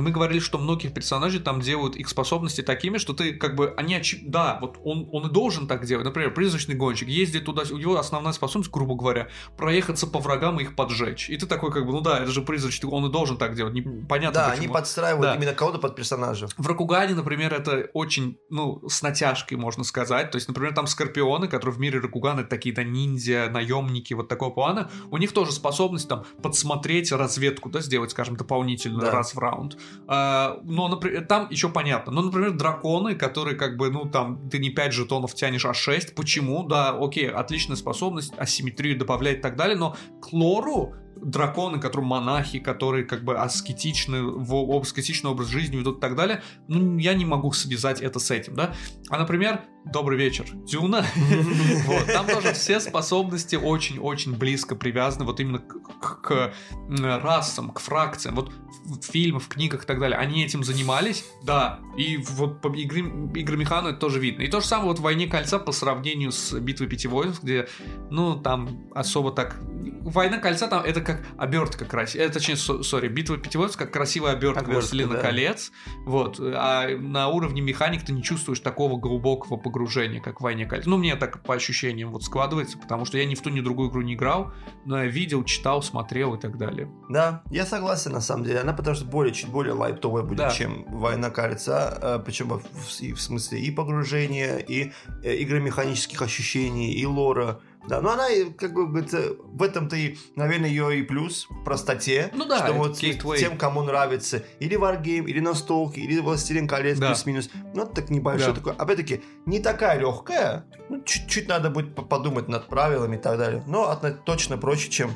мы говорили, что многих персонажей там делают их способности такими, что ты как бы, они, очи- да, вот он, он и должен так делать. Например, призрачный гонщик ездит туда, у него основная способность, грубо говоря, проехаться по врагам и их поджечь. И ты такой как бы, ну да, это же призрачный, он и должен так делать. Непонятно Да, почему. они подстраивают Да. именно кого-то под персонажа. В Ракугане, например, это очень, ну, с натяжкой, можно сказать. То есть, например, там скорпионы, которые в мире Ракугана, такие-то ниндзя, наемники, вот такого плана. У них тоже способность там подсмотреть разведку, да, сделать, скажем, дополнительно Да. раз в раунд. А, но, например, там еще понятно. Ну, например, драконы, которые как бы, ну, там, ты не 5 жетонов тянешь, а 6. Почему? Да, окей, отличная способность, асимметрию добавляет и так далее, но к лору драконы, которые монахи, которые как бы аскетичны, в аскетичный образ жизни ведут и так далее, ну, я не могу связать это с этим, да. А, например, добрый вечер, Дюна, вот, там тоже все способности очень-очень близко привязаны вот именно к, к- к, м, расам, к фракциям, вот в фильмах, в книгах и так далее, они этим занимались, да, и вот по игры, игромехану это тоже видно. И то же самое вот в «Войне кольца» по сравнению с «Битвой пяти воинств», где, ну, там особо так Война кольца там это как обертка красивая. Это, точнее, сори, битва пятиводцев как красивая обертка, обертка Властелина да. колец. Вот. А на уровне механик ты не чувствуешь такого глубокого погружения, как в войне колец. Ну, мне так по ощущениям вот складывается, потому что я ни в ту, ни в другую игру не играл, но я видел, читал, смотрел и так далее. Да, я согласен на самом деле. Она потому что более, чуть более лайтовая будет, да. чем война кольца. А, Причем в, в смысле и погружения, и э, игры механических ощущений, и лора. Да, но она, как бы, в этом-то и, наверное, ее и плюс, в простоте. Ну да, что вот тем, кому нравится или Wargame, или настолки, или Властелин колец да. плюс-минус. Ну, так небольшой да. такой. Опять-таки, не такая легкая. Ну, чуть-чуть надо будет подумать над правилами и так далее. Но точно проще, чем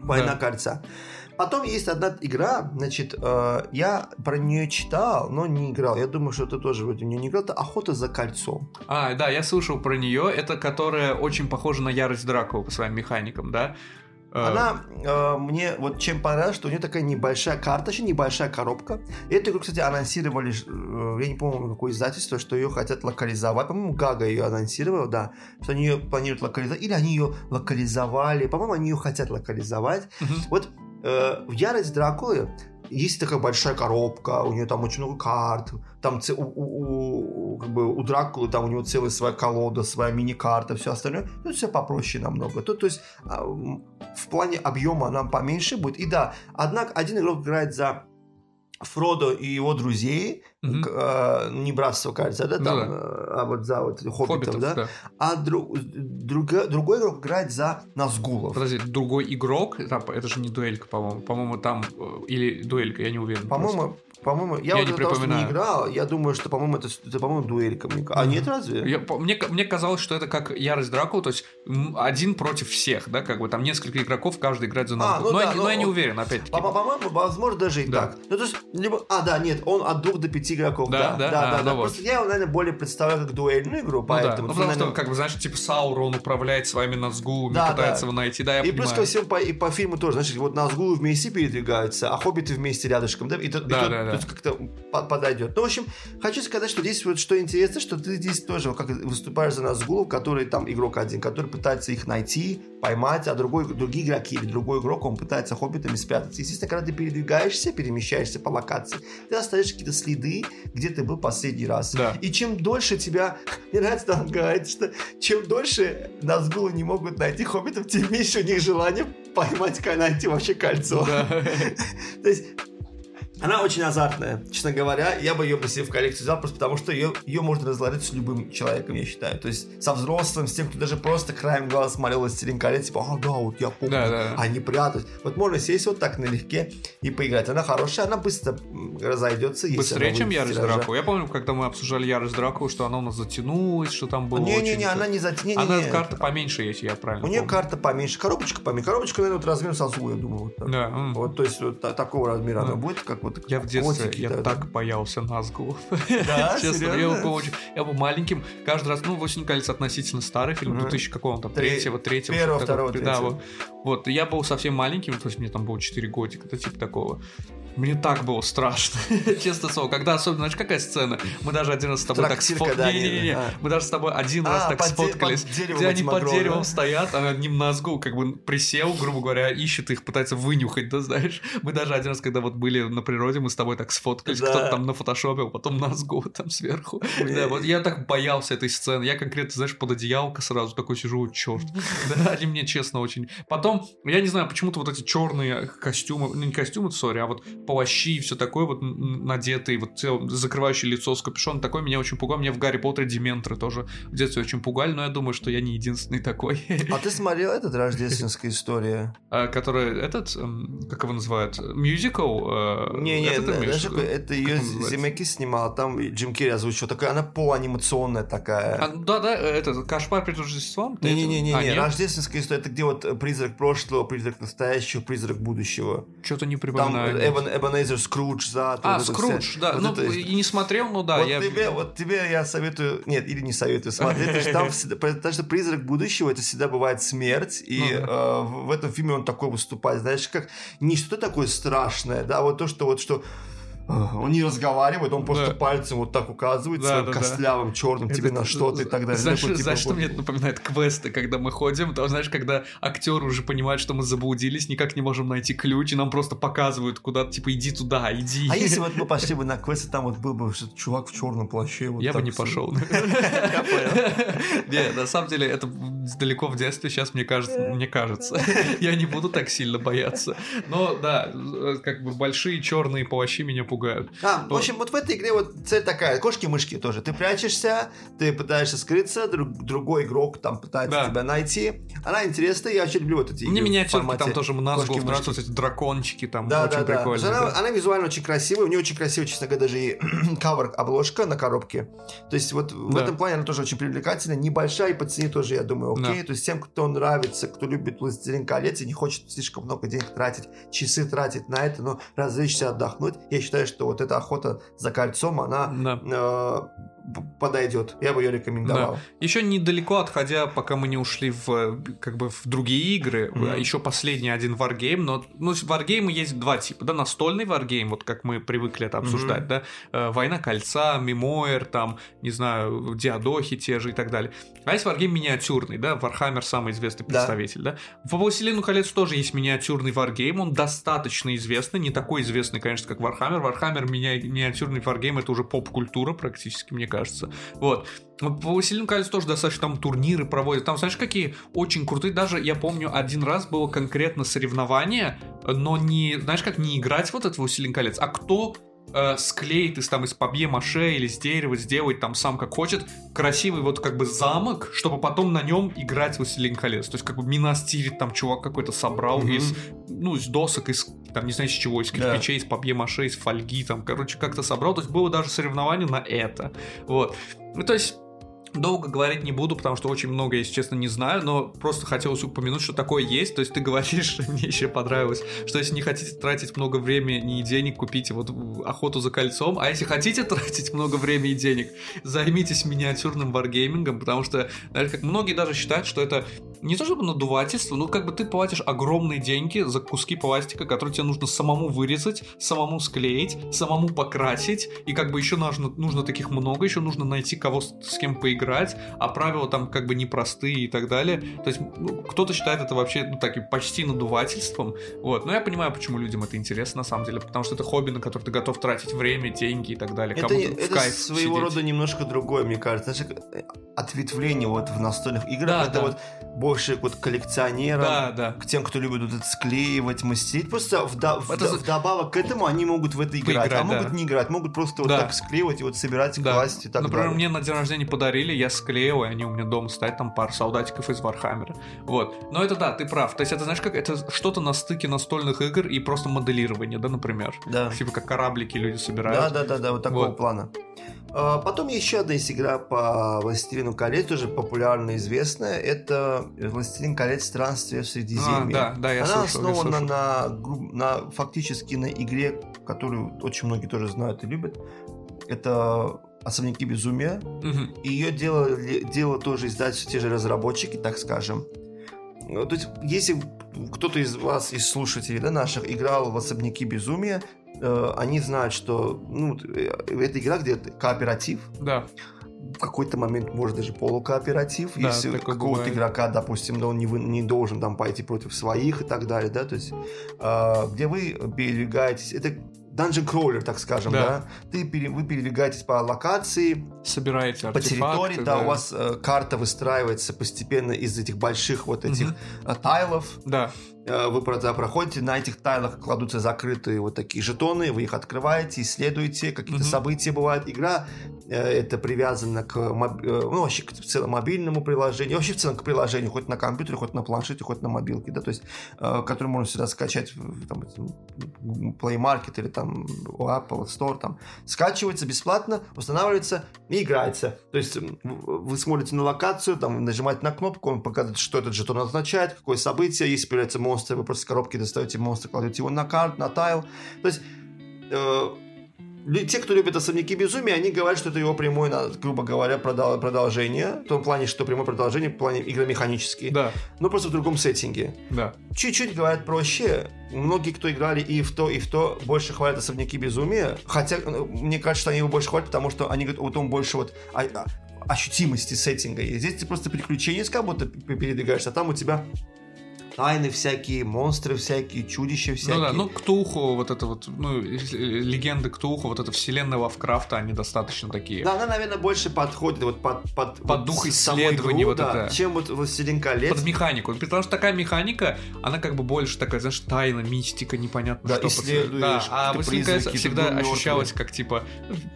Война да. кольца. Потом есть одна игра, значит, э, я про нее читал, но не играл. Я думаю, что ты тоже вроде нее не играл. Это Охота за кольцом. А, да, я слышал про нее. Это которая очень похожа на Ярость Дракула по своим механикам, да? Э, Она э, мне вот чем понравилось, что у нее такая небольшая карточка, небольшая коробка. Эту игру, кстати, анонсировали, э, я не помню, какое издательство, что ее хотят локализовать. По-моему, Гага ее анонсировал, да, что они ее планируют локализовать. Или они ее локализовали. По-моему, они ее хотят локализовать. Uh-huh. Вот э, в Ярость Дракулы есть такая большая коробка, у нее там очень много карт, там у, у, у, как бы у Дракулы там у него целая своя колода, своя мини-карта, все остальное. Ну, все попроще намного. То, то есть а, в плане объема она поменьше будет. И да, однако один игрок играет за Фродо и его друзей, угу. э, не братство, кажется, да, там, ну, да. а вот за вот хоббитов, хоббитов да? да, а друг, друг, другой игрок играет за Назгулов. Подожди, другой игрок, это же не дуэлька, по-моему, по-моему, там, э, или дуэлька, я не уверен. По-моему, по-моему, я, я вот не припоминаю. не играл, я думаю, что, по-моему, это, это по-моему, дуэлька. А нет, разве? Я, мне, мне казалось, что это как Ярость Дракула, то есть один против всех, да, как бы там несколько игроков, каждый играет за а, ну но, да, я, но, но я не уверен, опять-таки. По-моему, возможно, даже и да. так. Ну, то есть, либо, а, да, нет, он от двух до пяти игроков, да, да, да. да, а, да, ну Просто вот. я его, наверное, более представляю как дуэльную игру, поэтому... Ну, да. ну, потому наверное... что, как бы, знаешь, типа Саурон управляет своими Назгулами, да, пытается да. его найти, да, я И понимаю. плюс ко всему, по, и по фильму тоже, значит, вот Назгулы вместе передвигаются, а Хоббиты вместе рядышком, да, и, да, и да, да. тут как-то подойдет. Ну, в общем, хочу сказать, что здесь вот что интересно, что ты здесь тоже как выступаешь за Назгулов, который там игрок один, который пытается их найти, поймать, а другой, другие игроки или другой игрок, он пытается хоббитами спрятаться. Естественно, когда ты передвигаешься, перемещаешься по локации, ты оставишь какие-то следы, где ты был последний раз. Да. И чем дольше тебя... Мне нравится там говорить, что чем дольше Назгулы не могут найти хоббитов, тем меньше у них желание поймать, найти вообще кольцо. Да. То есть она очень азартная, честно говоря. Я бы ее бы себе в коллекцию взял, просто потому что ее, ее можно разложить с любым человеком, я считаю. То есть со взрослым, с тем, кто даже просто краем глаза смотрел «Властелин колец», типа, а, да, вот я помню, да, да. они прятать. Вот можно сесть вот так налегке и поиграть. Она хорошая, она быстро разойдется. Быстрее, чем Ярость Драку. Я помню, когда мы обсуждали Ярость Драку, что она у нас затянулась, что там было Не-не-не, не, она не затянулась. Она карта поменьше, если я правильно У нее карта поменьше, коробочка поменьше. Коробочка, наверное, вот размер сосуд, я думаю. Вот, да. вот то есть вот такого размера она будет, как вот Я в детстве я да, так да. боялся Назгулов. Да, Честно, я очень, я был маленьким. Каждый раз, ну, «Восемь колец» относительно старый фильм, угу. 2000 какого-то, третьего, третьего. Первого, второго. Да, вот. вот. Я был совсем маленьким, то есть мне там было 4 годика, это типа такого. Мне так было страшно, честно слово. Когда особенно, знаешь, какая сцена? Мы даже один раз с тобой так сфоткались. Мы даже с тобой один раз а, так сфоткались, где они под деревом стоят, а одним мозгу как бы присел, грубо говоря, ищет их, пытается вынюхать, да, знаешь? Мы даже один раз, когда вот были на природе, мы с тобой так сфоткались, кто-то там нафотошопил, потом мозгу там сверху. Да, вот я так боялся этой сцены. Я конкретно, знаешь, под одеялко сразу такой сижу, черт. Да, они мне честно очень. Потом, я не знаю, почему-то вот эти черные костюмы, ну не костюмы, сори, а вот плащи и все такое вот надетый, вот закрывающий лицо с капюшоном, такой меня очень пугал. Меня в Гарри Поттере Дементоры тоже в детстве очень пугали, но я думаю, что я не единственный такой. А ты смотрел этот рождественская история? А, который, этот, как его называют, мюзикл? Не, не, это ее Земекис снимал, а там Джим Керри озвучил. Такая, она полуанимационная такая. А, да, да, это «Кошмар перед Рождеством»? Не-не-не, а, рождественская история, это где вот призрак прошлого, призрак настоящего, призрак будущего. Что-то не припоминаю. Там Эбон, Эбонейзер Скрудж за. А, вот Скрудж, да. Вот ну, это... и не смотрел, ну да. Вот, я... тебе, вот тебе я советую, нет, или не советую смотреть, потому что там всегда, потому что призрак будущего, это всегда бывает смерть, и ну, да. э, в этом фильме он такой выступает, знаешь, как не что такое страшное, да, вот то, что вот что он не разговаривает, он просто Да. пальцем вот так указывает Да, своим да, да. костлявым черным тебе Это- на что-то и так далее. Знаешь, Такой, типа, знаешь, что мне это напоминает? Квесты, когда мы ходим, там, знаешь, когда актеры уже понимают, что мы заблудились, никак не можем найти ключ, и нам просто показывают куда-то, типа, иди туда, иди. А если вот мы пошли бы на квест, и там вот был бы чувак в черном плаще? вот Я бы не всё. пошел. Не, на самом деле, это далеко в детстве, сейчас мне кажется, мне кажется. Я не буду так сильно бояться. Но да, э, как бы большие черные плащи меня пугают. А, в общем, вот в этой игре вот цель такая, кошки-мышки тоже. Ты прячешься, ты пытаешься скрыться, друг- другой игрок там пытается Да. тебя найти. Она интересная, я очень люблю вот эти Мне в миниатюрки там тоже кошки-мышки. нравятся, вот эти дракончики там, Да, очень да, да. прикольно. Она, да. она визуально очень красивая, у нее очень красивая, честно говоря, даже и кавер обложка на коробке. То есть вот в Да. этом плане она тоже очень привлекательная, небольшая и по цене тоже, я думаю, окей. Да. То есть тем, кто нравится, кто любит «Властелин колец» и не хочет слишком много денег тратить, часы тратить на это, но развлечься, отдохнуть, я считаю, что вот эта охота за кольцом, она Да. Подойдет. Я бы ее рекомендовал. Еще недалеко отходя, пока мы не ушли в как бы в другие игры, Мгм. еще последний один варгейм, но ну варгеймы есть два типа, да, настольный варгейм, вот как мы привыкли это обсуждать, Мгм. да, э, Война кольца, Memoir, там, не знаю, Диадохи те же и так далее. А есть варгейм миниатюрный, да, Warhammer самый известный Да. представитель, да. В Властелину колец тоже есть миниатюрный варгейм, он достаточно известный, не такой известный, конечно, как Warhammer. Warhammer мини- миниатюрный варгейм это уже поп-культура практически, мне кажется. Вот. Вот По Властелину тоже достаточно там турниры проводят. Там, знаешь, какие очень крутые. Даже я помню, один раз было конкретно соревнование, но не, знаешь, как не играть вот этот Властелин колец, а кто э, склеит из там из папье-маше или из дерева сделать там сам как хочет красивый вот как бы замок, чтобы потом на нем играть в Властелин колец. То есть как бы Минастирит там чувак какой-то собрал Мгм. из ну из досок, из там не знаю из чего, из кирпичей, из пабье маше, из фольги там, короче как-то собрал. То есть было даже соревнование на это. Вот. Ну, то есть Долго говорить не буду, потому что очень много, если честно, не знаю, но просто хотелось упомянуть, что такое есть. То есть ты говоришь, мне еще понравилось, что если не хотите тратить много времени и денег, купите вот охоту за кольцом, а если хотите тратить много времени и денег, займитесь миниатюрным варгеймингом, потому что, знаешь, как многие даже считают, что это не то чтобы надувательство, но как бы ты платишь огромные деньги за куски пластика, которые тебе нужно самому вырезать, самому склеить, самому покрасить, и как бы еще нужно, нужно таких много, еще нужно найти кого с кем поиграть, а правила там как бы непростые и так далее. То есть ну, кто-то считает это вообще ну, таким почти надувательством, вот. Но я понимаю, почему людям это интересно на самом деле, потому что это хобби, на которое ты готов тратить время, деньги и так далее. Это, Кому-то в это кайф своего сидеть. рода немножко другое, мне кажется. Знаешь, э, ответвление вот в настольных играх, Да, это да. вот больше вот коллекционерам, Да, да. к тем, кто любит вот это склеивать, мастерить. Просто вда- Это вдобавок к этому они могут в это играть, Поиграть, а могут да. не играть, могут просто вот Да. так склеивать и вот собирать, Да. класть и так Например, далее. мне на день рождения подарили, я склеил, и они у меня дома стоят, там пара солдатиков из Вархаммера. Вот. Но это да, ты прав. То есть это, знаешь, как это что-то на стыке настольных игр и просто моделирование, да, например. Да. Типа как кораблики люди собирают. Да, да, да, да, вот такого Вот. плана. А, Потом еще одна есть игра по Властелину колец, тоже популярная, известная. Это Властелин колец странствия в А, Средиземье. да, да, я Она слышал, я основана слышал. на, на фактически на игре, которую очень многие тоже знают и любят. Это особняки безумия. И ее делали, дело тоже издательство, те же разработчики, так скажем. Ну, То есть, если кто-то из вас, из слушателей да, наших, играл в особняки безумия, э, они знают, что ну, э, это игра, где кооператив, Да. в какой-то момент может даже полукооператив, Да, если какого-то бывает. игрока, допустим, да, он не, вы- не должен там пойти против своих и так далее, да, то есть э, где вы передвигаетесь, это Dungeon Crawler, так скажем, Да. да, Ты, пере- вы передвигаетесь по локации, Собираете по территории, да, у вас э, карта выстраивается постепенно из этих больших вот этих э, тайлов, Да, вы про- проходите, на этих тайлах кладутся закрытые вот такие жетоны, вы их открываете, исследуете, какие-то Мгм. события бывают. Игра э, это привязана к, э, ну, вообще к целом мобильному приложению, вообще в целом к приложению, хоть на компьютере, хоть на планшете, хоть на мобилке, да, то есть, э, который можно всегда скачать там, Play Market или там у Apple Store, там, скачивается бесплатно, устанавливается и играется. То есть вы смотрите на локацию, там, нажимаете на кнопку, он показывает, что этот жетон означает, какое событие, если появляется монстр, вы просто с коробки достаете монстра, кладете его на карт, на тайл. То есть э, те, кто любит особняки безумия, они говорят, что это его прямое, грубо говоря, продолжение. В том плане, что прямое продолжение в плане игромеханический. Да. Но просто в другом сеттинге. Да. Чуть-чуть говорят проще. Многие, кто играли и в то, и в то, больше хвалят особняки безумия. Хотя, ну, мне кажется, что они его больше хвалят, потому что они говорят, вот он больше вот ощутимости сеттинга. И здесь ты просто приключения как будто передвигаешься, а там у тебя тайны всякие, монстры всякие, чудища всякие. Ну да, ну Ктуху, вот это вот, ну, легенды Ктуху, вот эта вселенная Лавкрафта, они достаточно такие. Да, она, наверное, больше подходит вот под, под, под вот дух исследований вот да, это. чем вот «Властелин колец». Под механику. Потому что такая механика, она как бы больше такая, знаешь, тайна, мистика, непонятно да, что. Исследуешь, да, а «Властелин колец» всегда ощущалось как, типа,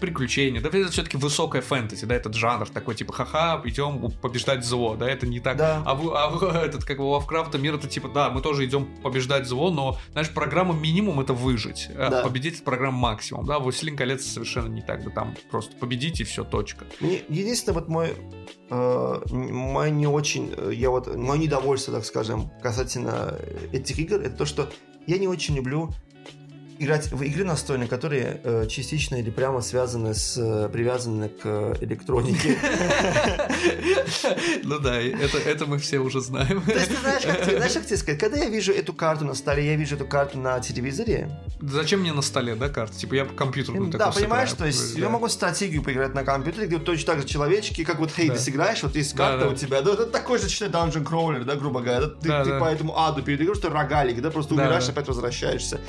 приключение. Да, это все-таки высокая фэнтези, да, этот жанр такой, типа, ха-ха, идем побеждать зло, да, это не так. Да. А, а этот, как бы, Лавкрафта мир, это типа, да, мы тоже идем побеждать зло, но, знаешь, программа минимум это выжить. А да. Победить программа максимум. Да, Властелин колец совершенно не так. Да там просто победить и все, точка. Единственное, вот мой э, мой не очень, э, я вот, мое недовольство, так скажем, касательно этих игр, это то, что я не очень люблю играть в игры настольные, которые э, частично или прямо связаны с э, привязаны к электронике. Ну да, это, это мы все уже знаем. То есть, ты знаешь, как, знаешь, как тебе сказать, когда я вижу эту карту на столе, я вижу эту карту на телевизоре. Зачем мне на столе, да, карта? Типа я по компьютеру Да, понимаешь, то есть я могу стратегию поиграть на компьютере, где точно так же человечки, как вот Хейдес играешь, вот есть карта у тебя, да, это такой же Dungeon Crawler, да, грубо говоря, ты по этому аду перед что рогалик, да, просто умираешь, опять возвращаешься.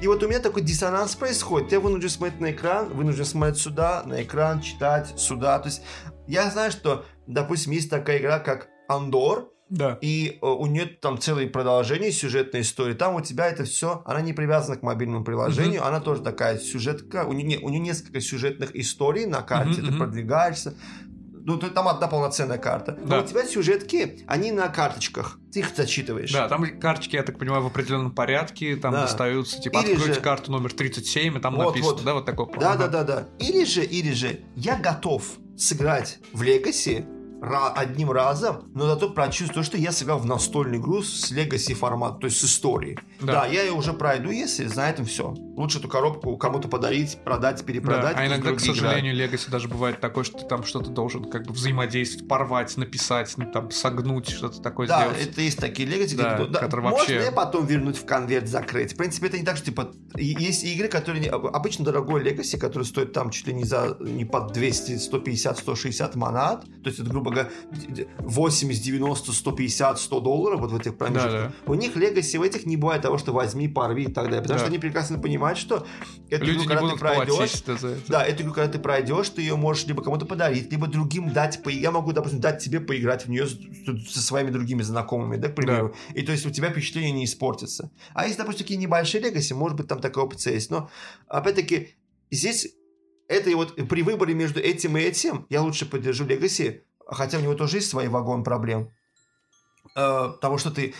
И вот у меня такой диссонанс происходит. Я вынужден смотреть на экран, вынужден смотреть сюда, на экран, читать сюда. То есть я знаю, что, допустим, есть такая игра, как Андор, да. И э, у нее там целые продолжения сюжетной истории. Там у тебя это все, она не привязана к мобильному приложению, угу. она тоже такая сюжетка. У нее, у нее несколько сюжетных историй на карте, угу, ты угу. продвигаешься ну, там одна полноценная карта. Но да. у тебя сюжетки, они на карточках. Ты их зачитываешь. Да, там карточки, я так понимаю, в определенном порядке, там да. достаются, типа, или откройте же... карту номер 37, и там вот, написано, вот. да, вот такой план. Да, да, да, да. Или же, или же, я готов сыграть в Legacy одним разом, но зато прочувствую, что я сыграл в настольный игру с Legacy формат, то есть с историей. Да, да я ее уже пройду, если на этом все. Лучше эту коробку кому-то подарить, продать, перепродать. Да, а иногда, к сожалению. Legacy даже бывает такое, что ты там что-то должен как бы взаимодействовать, порвать, написать, ну, там, согнуть, что-то такое да, сделать. Да, это есть такие Legacy, да, где, да, которые вообще... можно я потом вернуть в конверт, закрыть. В принципе, это не так, что типа есть игры, которые обычно дорогой Legacy, который стоит там чуть ли не за не под 200, 150, 160 монат. То есть это, грубо говоря, 80, 90, 150, 100 долларов вот в этих промежутках. Да, да. У них легаси в этих не бывает того, что возьми, порви и так далее. Потому да. что они прекрасно понимают, что эту Люди игру, когда ты пройдешь, да, эту игру, когда ты пройдешь, ты ее можешь либо кому-то подарить, либо другим дать. По... Я могу, допустим, дать тебе поиграть в нее со своими другими знакомыми, да, к примеру. Да. И то есть у тебя впечатление не испортится. А если, допустим, такие небольшие легаси, может быть, там такая опция есть. Но, опять-таки, здесь это и вот при выборе между этим и этим я лучше поддержу Legacy, хотя у него тоже есть свои вагон проблем. Э, потому что ты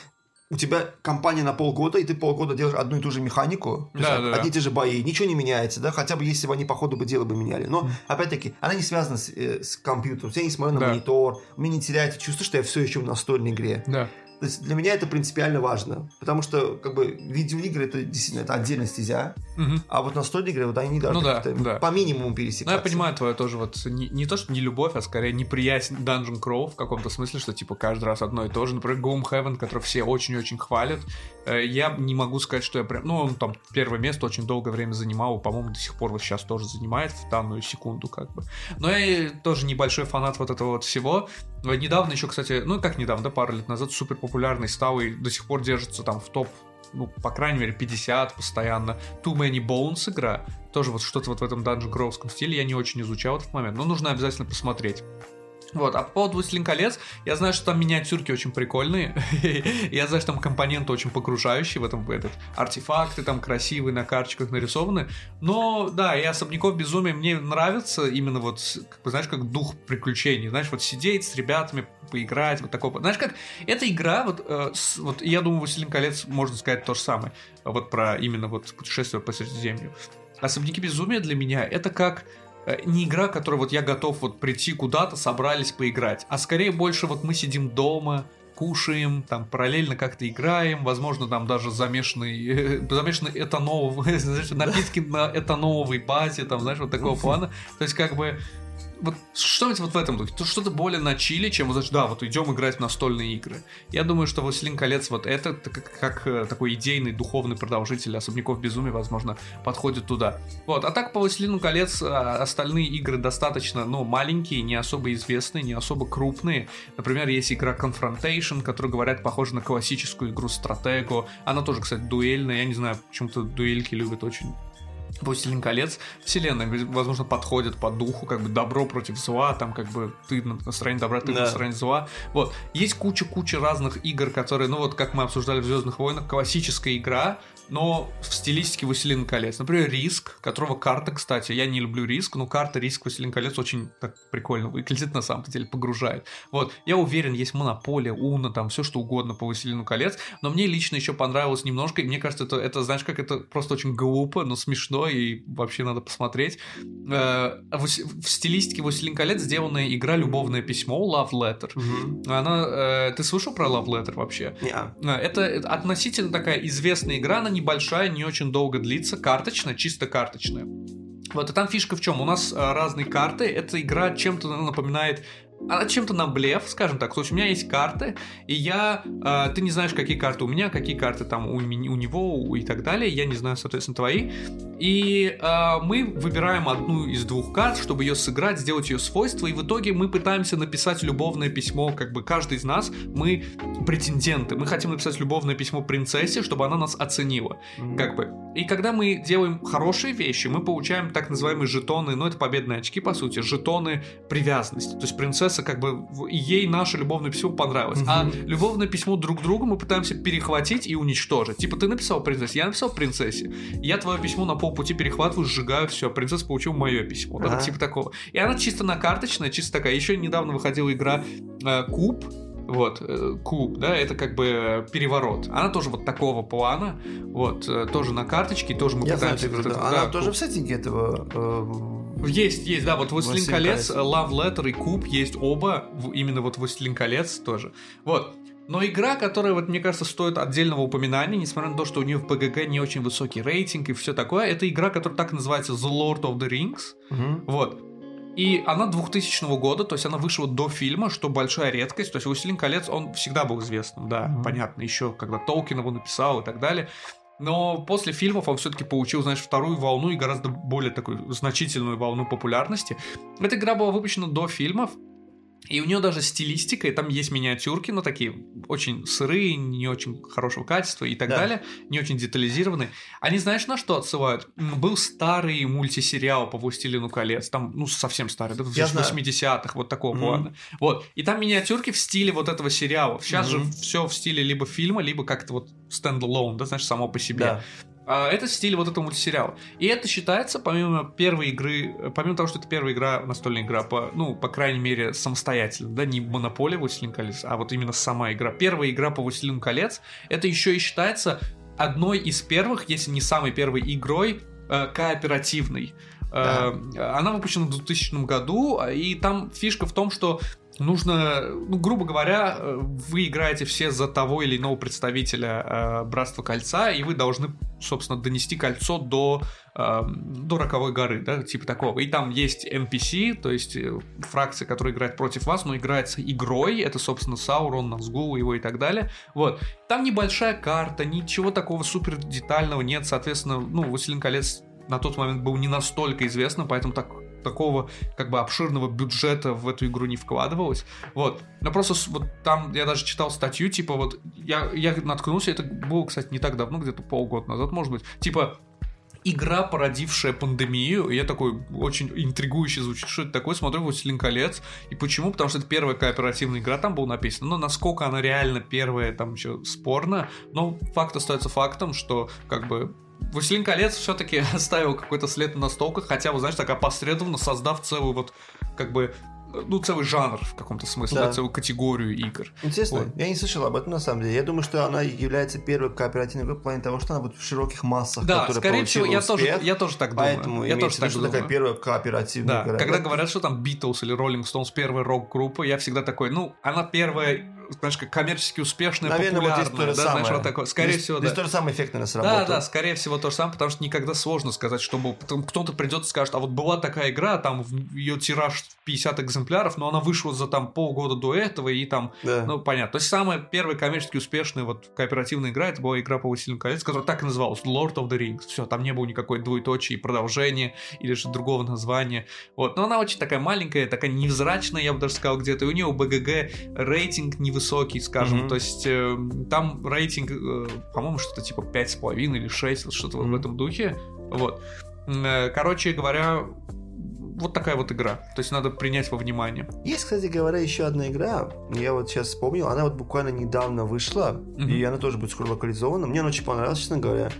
у тебя компания на полгода, и ты полгода делаешь одну и ту же механику, да, есть, да, одни и те же бои, ничего не меняется, да, хотя бы если бы они по ходу бы дела бы меняли. Но, mm. опять-таки, она не связана с, э, с компьютером. Я не смотрю на да. монитор, у меня не теряется чувство, что я все еще в настольной игре. Да. То есть для меня это принципиально важно, потому что как бы видеоигры это действительно это отдельная стезя, угу. а вот настольные игры вот они не должны ну, да, да. по минимуму пересекаться. Ну я понимаю твою тоже вот не, не то что не любовь, а скорее неприязнь Dungeon Crawl в каком-то смысле, что типа каждый раз одно и то же. Например, Gloom Heaven, который все очень-очень хвалят, э, я не могу сказать, что я прям, ну он там первое место очень долгое время занимал, по-моему до сих пор вот сейчас тоже занимает в данную секунду как бы. Но я тоже небольшой фанат вот этого вот всего. Недавно еще, кстати, ну как недавно, да, пару лет назад супер популярный стал и до сих пор держится там в топ ну, по крайней мере, 50 постоянно. Too Many Bones игра. Тоже вот что-то вот в этом Dungeon Crawlском стиле я не очень изучал этот момент, но нужно обязательно посмотреть. Вот, а по поводу «Властелин колец», я знаю, что там миниатюрки очень прикольные, я знаю, что там компоненты очень погружающие в этом, этот, артефакты там красивые на карточках нарисованы, но, да, и «Особняков безумия» мне нравится именно вот, как бы, знаешь, как дух приключений, знаешь, вот сидеть с ребятами, поиграть, вот такого, знаешь, как, эта игра, вот, э, с, вот я думаю, «Властелин колец» можно сказать то же самое, вот про именно вот путешествие по Средиземью. «Особняки безумия» для меня это как не игра, которая вот я готов вот прийти куда-то, собрались поиграть, а скорее больше вот мы сидим дома, кушаем, там параллельно как-то играем, возможно, там даже замешанный, замешанный этанол, напитки на этановой базе, там, знаешь, вот такого плана. То есть, как бы, вот что-нибудь вот в этом духе, то что-то более на чили, чем, вот, да, вот идем играть в настольные игры. Я думаю, что «Властелин колец» вот это, как, как э, такой идейный, духовный продолжитель «Особняков безумия», возможно, подходит туда. Вот, а так по «Властелину колец» а, остальные игры достаточно, ну, маленькие, не особо известные, не особо крупные. Например, есть игра Confrontation, которая, говорят, похожа на классическую игру стратегу. Она тоже, кстати, дуэльная, я не знаю, почему-то дуэльки любят очень Властелин колец, вселенная, возможно, подходит по духу, как бы добро против зла, там как бы ты на стороне добра, ты да. на стороне зла. Вот. Есть куча-куча разных игр, которые, ну вот как мы обсуждали в Звездных войнах, классическая игра, но в стилистике Властелин колец. Например, Риск, которого карта, кстати, я не люблю Риск, но карта Риск Властелин колец очень так прикольно выглядит, на самом деле, погружает. Вот, я уверен, есть Монополия, Уна, там все что угодно по Властелину колец, но мне лично еще понравилось немножко, и мне кажется, это, это знаешь, как это просто очень глупо, но смешно, и вообще надо посмотреть. Э, в, в стилистике Властелин колец сделанная игра «Любовное письмо», Love Letter. Угу. Она, э, ты слышал про Love Letter вообще? Yeah. Это относительно такая известная игра, она небольшая, не очень долго длится, карточная, чисто карточная. Вот, и там фишка в чем? У нас а, разные карты. Эта игра чем-то напоминает она чем-то на блеф, скажем так. То есть у меня есть карты, и я... Э, ты не знаешь, какие карты у меня, какие карты там у, у него и так далее. Я не знаю, соответственно, твои. И э, мы выбираем одну из двух карт, чтобы ее сыграть, сделать ее свойства, и в итоге мы пытаемся написать любовное письмо, как бы каждый из нас, мы претенденты. Мы хотим написать любовное письмо принцессе, чтобы она нас оценила. Mm-hmm. Как бы. И когда мы делаем хорошие вещи, мы получаем так называемые жетоны, ну это победные очки, по сути, жетоны привязанности. То есть принцесса принцесса, как бы ей наше любовное письмо понравилось. А любовное письмо друг другу мы пытаемся перехватить и уничтожить. Типа ты написал принцессе, я написал принцессе. Я твое письмо на полпути перехватываю, сжигаю, все, принцесса получил мое письмо. Да, типа такого. И она чисто на карточная, чисто такая. Еще недавно выходила игра э, Куб, вот, э, куб, да, это как бы переворот. Она тоже вот такого плана, вот, э, тоже на карточке, тоже мы Я пытаемся... Знаю, да, она тоже куб. в сеттинге этого э, есть, есть, да, вот «Властелин колец», «Love Letter» и «Куб» есть оба, именно вот «Властелин колец» тоже. Вот, но игра, которая, вот, мне кажется, стоит отдельного упоминания, несмотря на то, что у нее в ПГГ не очень высокий рейтинг и все такое, это игра, которая так называется The Lord of the Rings. Угу. Вот. И она 2000 года, то есть она вышла до фильма, что большая редкость. То есть «Властелин колец», он всегда был известным, да, mm понятно, еще когда Толкин его написал и так далее. Но после фильмов он все-таки получил, знаешь, вторую волну и гораздо более такую значительную волну популярности. Эта игра была выпущена до фильмов, и у нее даже стилистика, и там есть миниатюрки, но такие очень сырые, не очень хорошего качества и так да. далее, не очень детализированные. Они знаешь, на что отсылают? Был старый мультисериал по «Властелину колец», там, ну, совсем старый, да, в 80-х, вот такого mm-hmm. плана. Вот, и там миниатюрки в стиле вот этого сериала. Сейчас mm-hmm. же все в стиле либо фильма, либо как-то вот стендалон, да, знаешь, само по себе. Да. А, это стиль вот этого мультсериала. И это считается, помимо первой игры, помимо того, что это первая игра, настольная игра, по, ну, по крайней мере, самостоятельно, да, не Монополия Властелин колец, а вот именно сама игра. Первая игра по Властелину колец, это еще и считается одной из первых, если не самой первой игрой, э, кооперативной. Да. Э, она выпущена в 2000 году, и там фишка в том, что нужно, ну, грубо говоря, э, вы играете все за того или иного представителя э, Братства Кольца, и вы должны, собственно, донести кольцо до, э, до Роковой горы, да, типа такого. И там есть NPC, то есть э, фракция, которая играет против вас, но играется игрой, это, собственно, Саурон, Назгул, его и так далее. Вот. Там небольшая карта, ничего такого супер детального нет, соответственно, ну, Властелин колец на тот момент был не настолько известным, поэтому так такого как бы обширного бюджета в эту игру не вкладывалось. Вот. Но просто вот там я даже читал статью, типа вот я, я наткнулся, это было, кстати, не так давно, где-то полгода назад, может быть, типа игра, породившая пандемию. И я такой очень интригующе звучит, что это такое. Смотрю «Властелин колец». И почему? Потому что это первая кооперативная игра, там было написано. Но насколько она реально первая, там еще спорно. Но факт остается фактом, что как бы Властелин колец все-таки оставил какой-то след на настолках, хотя, вы знаете, так опосредованно создав целую вот, как бы, ну, целый жанр в каком-то смысле, да. целую категорию игр. Интересно, вот. я не слышал об этом на самом деле. Я думаю, что она является первой кооперативной игрой в плане того, что она будет в широких массах. Да, скорее всего, я тоже, я тоже так думаю. Поэтому я тоже так что думаю. такая первая кооперативная да. игра. Когда говорят, что там Beatles или Rolling Stones первая рок-группа, я всегда такой, ну, она первая знаешь, как коммерчески успешная, Наверное, вот здесь да, самое. знаешь, вот такое. Скорее Здесь- всего, Здесь да. то же самое эффектно Да, сработало. да, скорее всего то же самое, потому что никогда сложно сказать, чтобы кто-то придет и скажет, а вот была такая игра, там ее тираж 50 экземпляров, но она вышла за там полгода до этого, и там, Да. ну, понятно. То есть самая первая коммерчески успешная вот кооперативная игра, это была игра по «Властелину колец», которая так и называлась, Lord of the Rings. Все, там не было никакой двоеточия и продолжения, или же другого названия. Вот, но она очень такая маленькая, такая невзрачная, я бы даже сказал, где-то, и у нее у БГГ рейтинг невысокий, скажем, Мгм. то есть э, там рейтинг, э, по-моему, что-то типа 5,5 или 6, вот что-то вот в этом духе, вот. Э, Короче говоря, вот такая вот игра, то есть надо принять во внимание. Есть, кстати говоря, еще одна игра. Я вот сейчас вспомнил. Она вот буквально недавно вышла. Мгм. И она тоже будет скоро локализована. Мне она очень понравилась, честно говоря.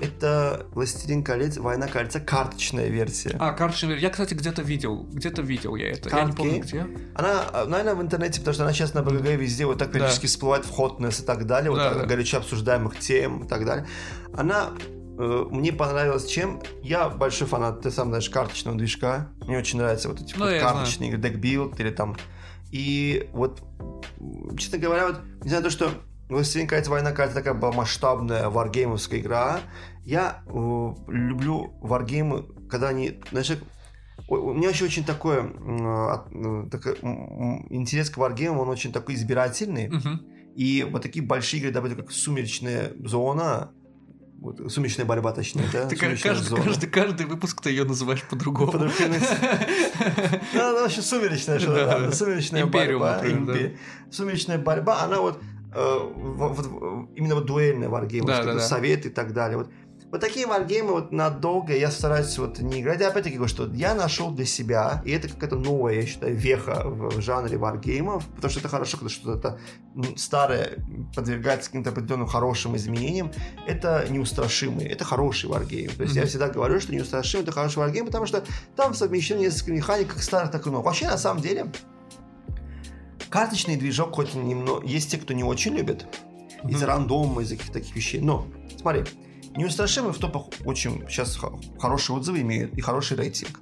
Это «Властелин колец. Война кольца» карточная версия. А, карточный мир. Я, кстати, где-то видел, где-то видел я это. Я не Card помню где. Она, наверное, в интернете, потому что она сейчас на БГГ везде вот так периодически всплывает в Hotness и так далее, вот Да, так, да. горячо обсуждаемых тем и так далее. Она э, мне понравилась чем? Я большой фанат, ты сам знаешь, карточного движка. Мне очень нравятся вот эти Ну, вот карточные игры, декбилд или там... И вот, честно говоря, вот, несмотря на то, что «Властелин колец. Война колец» такая была масштабная варгеймовская игра, я э, люблю варгеймы, когда они, знаешь, У меня еще очень такое, от- м, такой, интерес к варгеймам, он очень такой избирательный. Мгм. И вот такие большие игры, допустим, как «Сумеречная зона», вот, «Сумеречная борьба», точнее, да? Ты ка- «Сумеречная каждый, зона». каждый, каждый выпуск ты ее называешь по-другому. По-другому. Ну, вообще сумеречная, что Да, сумеречная борьба. Сумеречная борьба, она вот э, в- в- именно вот дуэльная варгейм, Да, да, да. совет и так далее. Вот, вот такие варгеймы вот надолго я стараюсь вот не играть. И опять-таки говорю, что я нашел для себя, и это какая-то новая, я считаю, веха в, в жанре варгеймов, потому что это хорошо, когда что-то старое подвергается каким-то определенным хорошим изменениям. Это неустрашимый, это хороший варгейм. То есть я Мгм. всегда говорю, что неустрашимый это хороший варгейм, потому что там совмещено несколько механик, как старых, так и новых. Вообще, на самом деле, карточный движок, хоть немного... Есть те, кто не очень любит, из-за Мгм. рандома, из-за каких-то таких вещей. Но, смотри, неустрашимый в топах очень сейчас хорошие отзывы имеют и хороший рейтинг.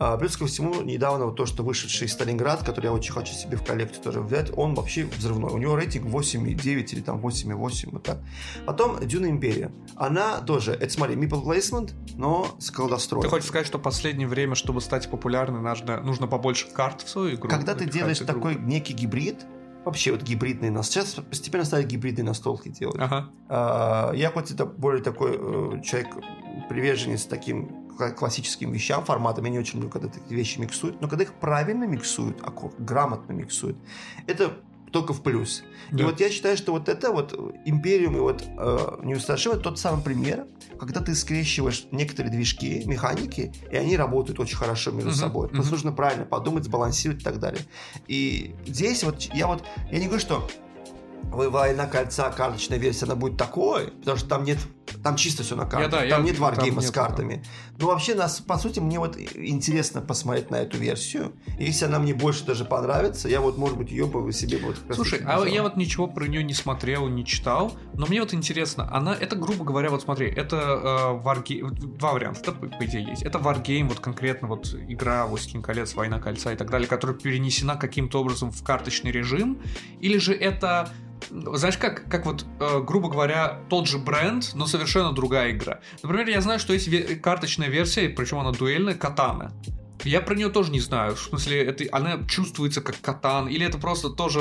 А, плюс ко всему, недавно вот то, что вышедший Сталинград, который я очень хочу себе в коллекцию тоже взять, он вообще взрывной. У него рейтинг 8,9 или там 8,8, вот так. Потом Дюна Империя. Она тоже, это смотри, Meeple Placement, но с колдостроем. Ты хочешь сказать, что в последнее время, чтобы стать популярной, нужно, нужно побольше карт в свою игру? Когда ты делаешь игру? такой некий гибрид, вообще вот гибридный нас сейчас постепенно стали гибридные настолки делать. Ага. А, Я хоть это более такой э, человек, приверженец таким классическим вещам, форматам, я не очень люблю, когда такие вещи миксуют, но когда их правильно миксуют, аку- грамотно миксуют, это только в плюс. И Да. вот я считаю, что вот это вот Империум и вот э, Неустрашимый тот самый пример, когда ты скрещиваешь некоторые движки, механики, и они работают очень хорошо между Мгм, собой. мгм. Просто нужно правильно подумать, сбалансировать и так далее. И здесь вот я вот, я не говорю, что «Война кольца», карточная версия, она будет такой, потому что там нет, там чисто все на картах, да, там я- нет варгейма с картами. Но вообще, нас, по сути, мне вот интересно посмотреть на эту версию. И Если она мне больше даже понравится, я вот, может быть, ее бы себе вот... Слушай, а я вот ничего про нее не смотрел, не читал, но мне вот интересно, она, это, грубо говоря, вот смотри, это э, варгейм, два варианта, да, по, по идее, есть. Это варгейм, вот конкретно вот игра «Властелин колец», «Война кольца» и так далее, которая перенесена каким-то образом в карточный режим, или же это знаешь, как, как вот, э, грубо говоря, тот же бренд, но совершенно другая игра. Например, я знаю, что есть ве- карточная версия, причем она дуэльная, Катана. Я про нее тоже не знаю. В смысле, это, она чувствуется как катан, или это просто тоже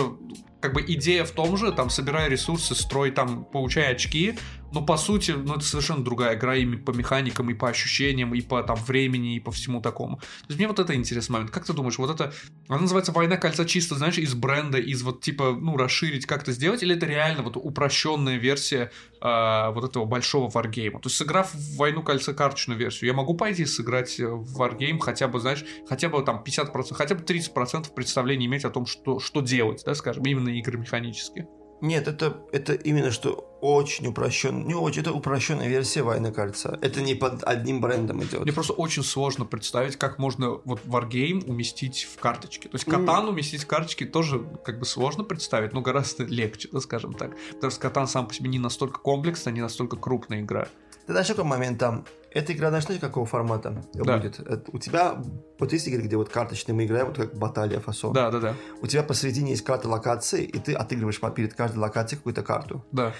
как бы идея в том же, там, собирай ресурсы, строй, там, получай очки, но по сути, ну, это совершенно другая игра и по механикам, и по ощущениям, и по там времени, и по всему такому. То есть мне вот это интересный момент. Как ты думаешь, вот это, она называется «Война кольца» чисто, знаешь, из бренда, из вот типа, ну, расширить, как-то сделать, или это реально вот упрощенная версия а, вот этого большого варгейма? То есть, сыграв в «Войну кольца» карточную версию, я могу пойти сыграть э, в варгейм хотя бы, знаешь, хотя бы там 50%, хотя бы 30% представления иметь о том, что, что делать, да, скажем, именно игры механические. Нет, это, это именно что очень упрощенная, не очень, это упрощенная версия Войны Кольца. Это не под одним брендом идет. Мне просто очень сложно представить, как можно вот варгейм уместить в карточки. То есть катан уместить в карточки тоже как бы сложно представить, но гораздо легче, да, скажем так. Потому что катан сам по себе не настолько комплексный, не настолько крупная игра. Ты знаешь, какой момент там? Эта игра, знаешь, знаете, какого формата Да. будет? Это у тебя, вот есть игры, где вот карточные мы играем, вот как баталия фасон. Да, да, да. У тебя посередине есть карта локации, и ты отыгрываешь перед каждой локацией какую-то карту. Да.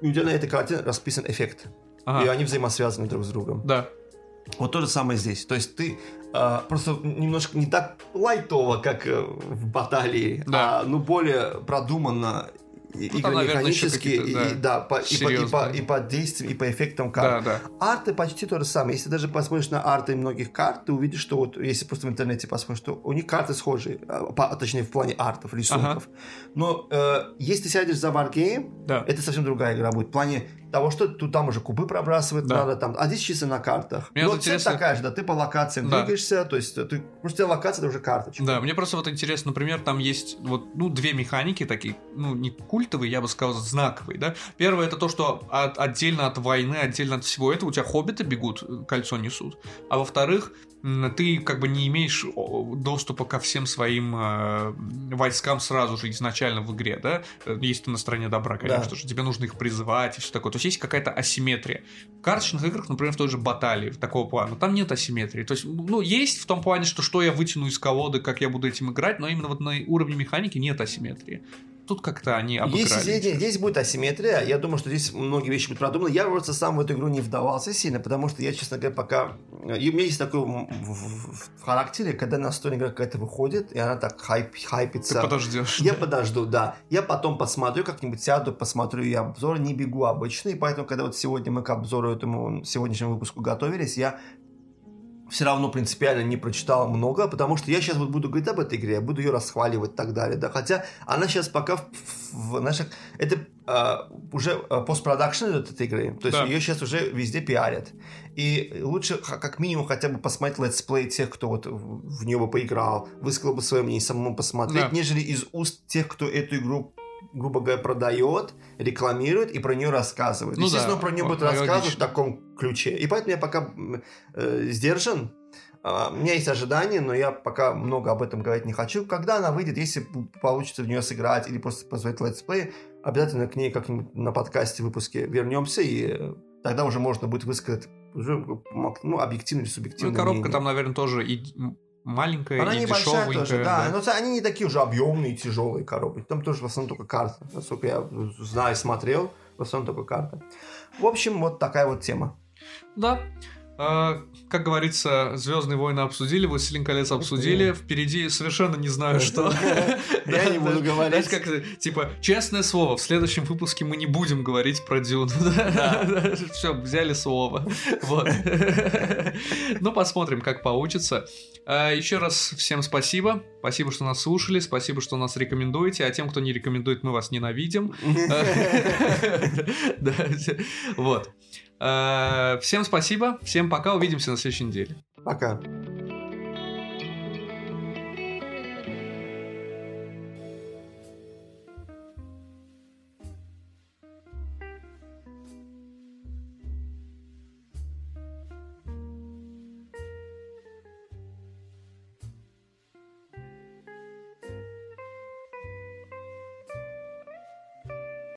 И у тебя на этой карте расписан эффект. И Ага. они взаимосвязаны друг с другом. Да. Вот то же самое здесь. То есть ты а, просто немножко не так лайтово, как э, в баталии, Да. а ну более продуманно и Ну, там, наверное, еще игромеханически, и, какие-то, и, да, по, и, по, и, по, и по действиям, и по эффектам Да, карт. да. Арты почти то же самое. Если даже посмотришь на арты многих карт, ты увидишь, что вот, если просто в интернете посмотришь, что у них карты схожие, а, по- точнее в плане артов, рисунков. Но э, если ты сядешь за Wargame, Да. это совсем другая игра будет. В плане того, что тут там уже кубы пробрасывать Да. надо, там, а здесь чисто на картах. Мне Но вот цель интересно- такая же, да, ты по локациям Да. двигаешься, то есть ты, потому что у тебя локация это уже карточка. Да, мне просто вот интересно, например, там есть вот, ну, две механики такие, ну, не культовые, я бы сказал, знаковые, да. Первое это то, что от- отдельно от войны, отдельно от всего этого у тебя хоббиты бегут, э, кольцо несут. А во-вторых, ты как бы не имеешь доступа ко всем своим э, войскам сразу же изначально в игре, да. Э, Если ты на стороне добра, конечно Да. же. Тебе нужно их призывать и все такое. То есть есть какая-то асимметрия. В карточных играх, например, в той же баталии такого плана, там нет асимметрии. То есть, ну, есть в том плане, что что я вытяну из колоды, как я буду этим играть, но именно вот на уровне механики нет асимметрии. Тут как-то они обыграли. Если здесь, здесь будет асимметрия, я думаю, что здесь многие вещи будут продуманы. Я просто сам в эту игру не вдавался сильно, потому что я, честно говоря, пока... И у меня есть такое в, в- в характере, когда настольная игра какая-то выходит, и она так хайп, Ты хайпится. подождешь. Я подожду, да. Я потом посмотрю, как-нибудь сяду, посмотрю и обзор, не бегу обычно. И поэтому, когда вот сегодня мы к обзору этому сегодняшнему выпуску готовились, я все равно принципиально не прочитал много, потому что я сейчас вот буду говорить об этой игре, я буду ее расхваливать и так далее, да, хотя она сейчас пока в, в наших, это а, уже а, постпродакшн идет этой игры, то есть Да. ее сейчас уже везде пиарят, и лучше как минимум хотя бы посмотреть let's play тех, кто вот в, в нее бы поиграл, высказал бы свое мнение, самому посмотреть, Да. нежели из уст тех, кто эту игру грубо говоря, продает, рекламирует и про нее рассказывает. Ну Естественно, да, про нее будет рассказывать в таком ключе. И поэтому я пока э, сдержан. А, У меня есть ожидания, но я пока много об этом говорить не хочу. Когда она выйдет, если получится в нее сыграть или просто показать let's play, обязательно к ней как-нибудь на подкасте выпуске вернемся, и э, тогда уже можно будет высказать уже, ну, объективно или Ну, субъективно. и коробка мнение. там, наверное, тоже и маленькая, Она и небольшая тоже, да. Но они не такие уже объемные, тяжелые коробки. Там тоже в основном только карта. Насколько я знаю, смотрел, в основном только карта. В общем, вот такая вот тема. Да. А, как говорится, Звездные войны обсудили, Властелин колец обсудили. Впереди совершенно не знаю, что. Я не буду говорить. как типа, честное слово, в следующем выпуске мы не будем говорить про Дюну. Все, взяли слово. Вот. Ну, посмотрим, как получится. А, Еще раз всем спасибо. Спасибо, что нас слушали. Спасибо, что нас рекомендуете. А тем, кто не рекомендует, мы вас ненавидим. Вот. Э, Всем спасибо, всем пока, увидимся на следующей неделе. Пока.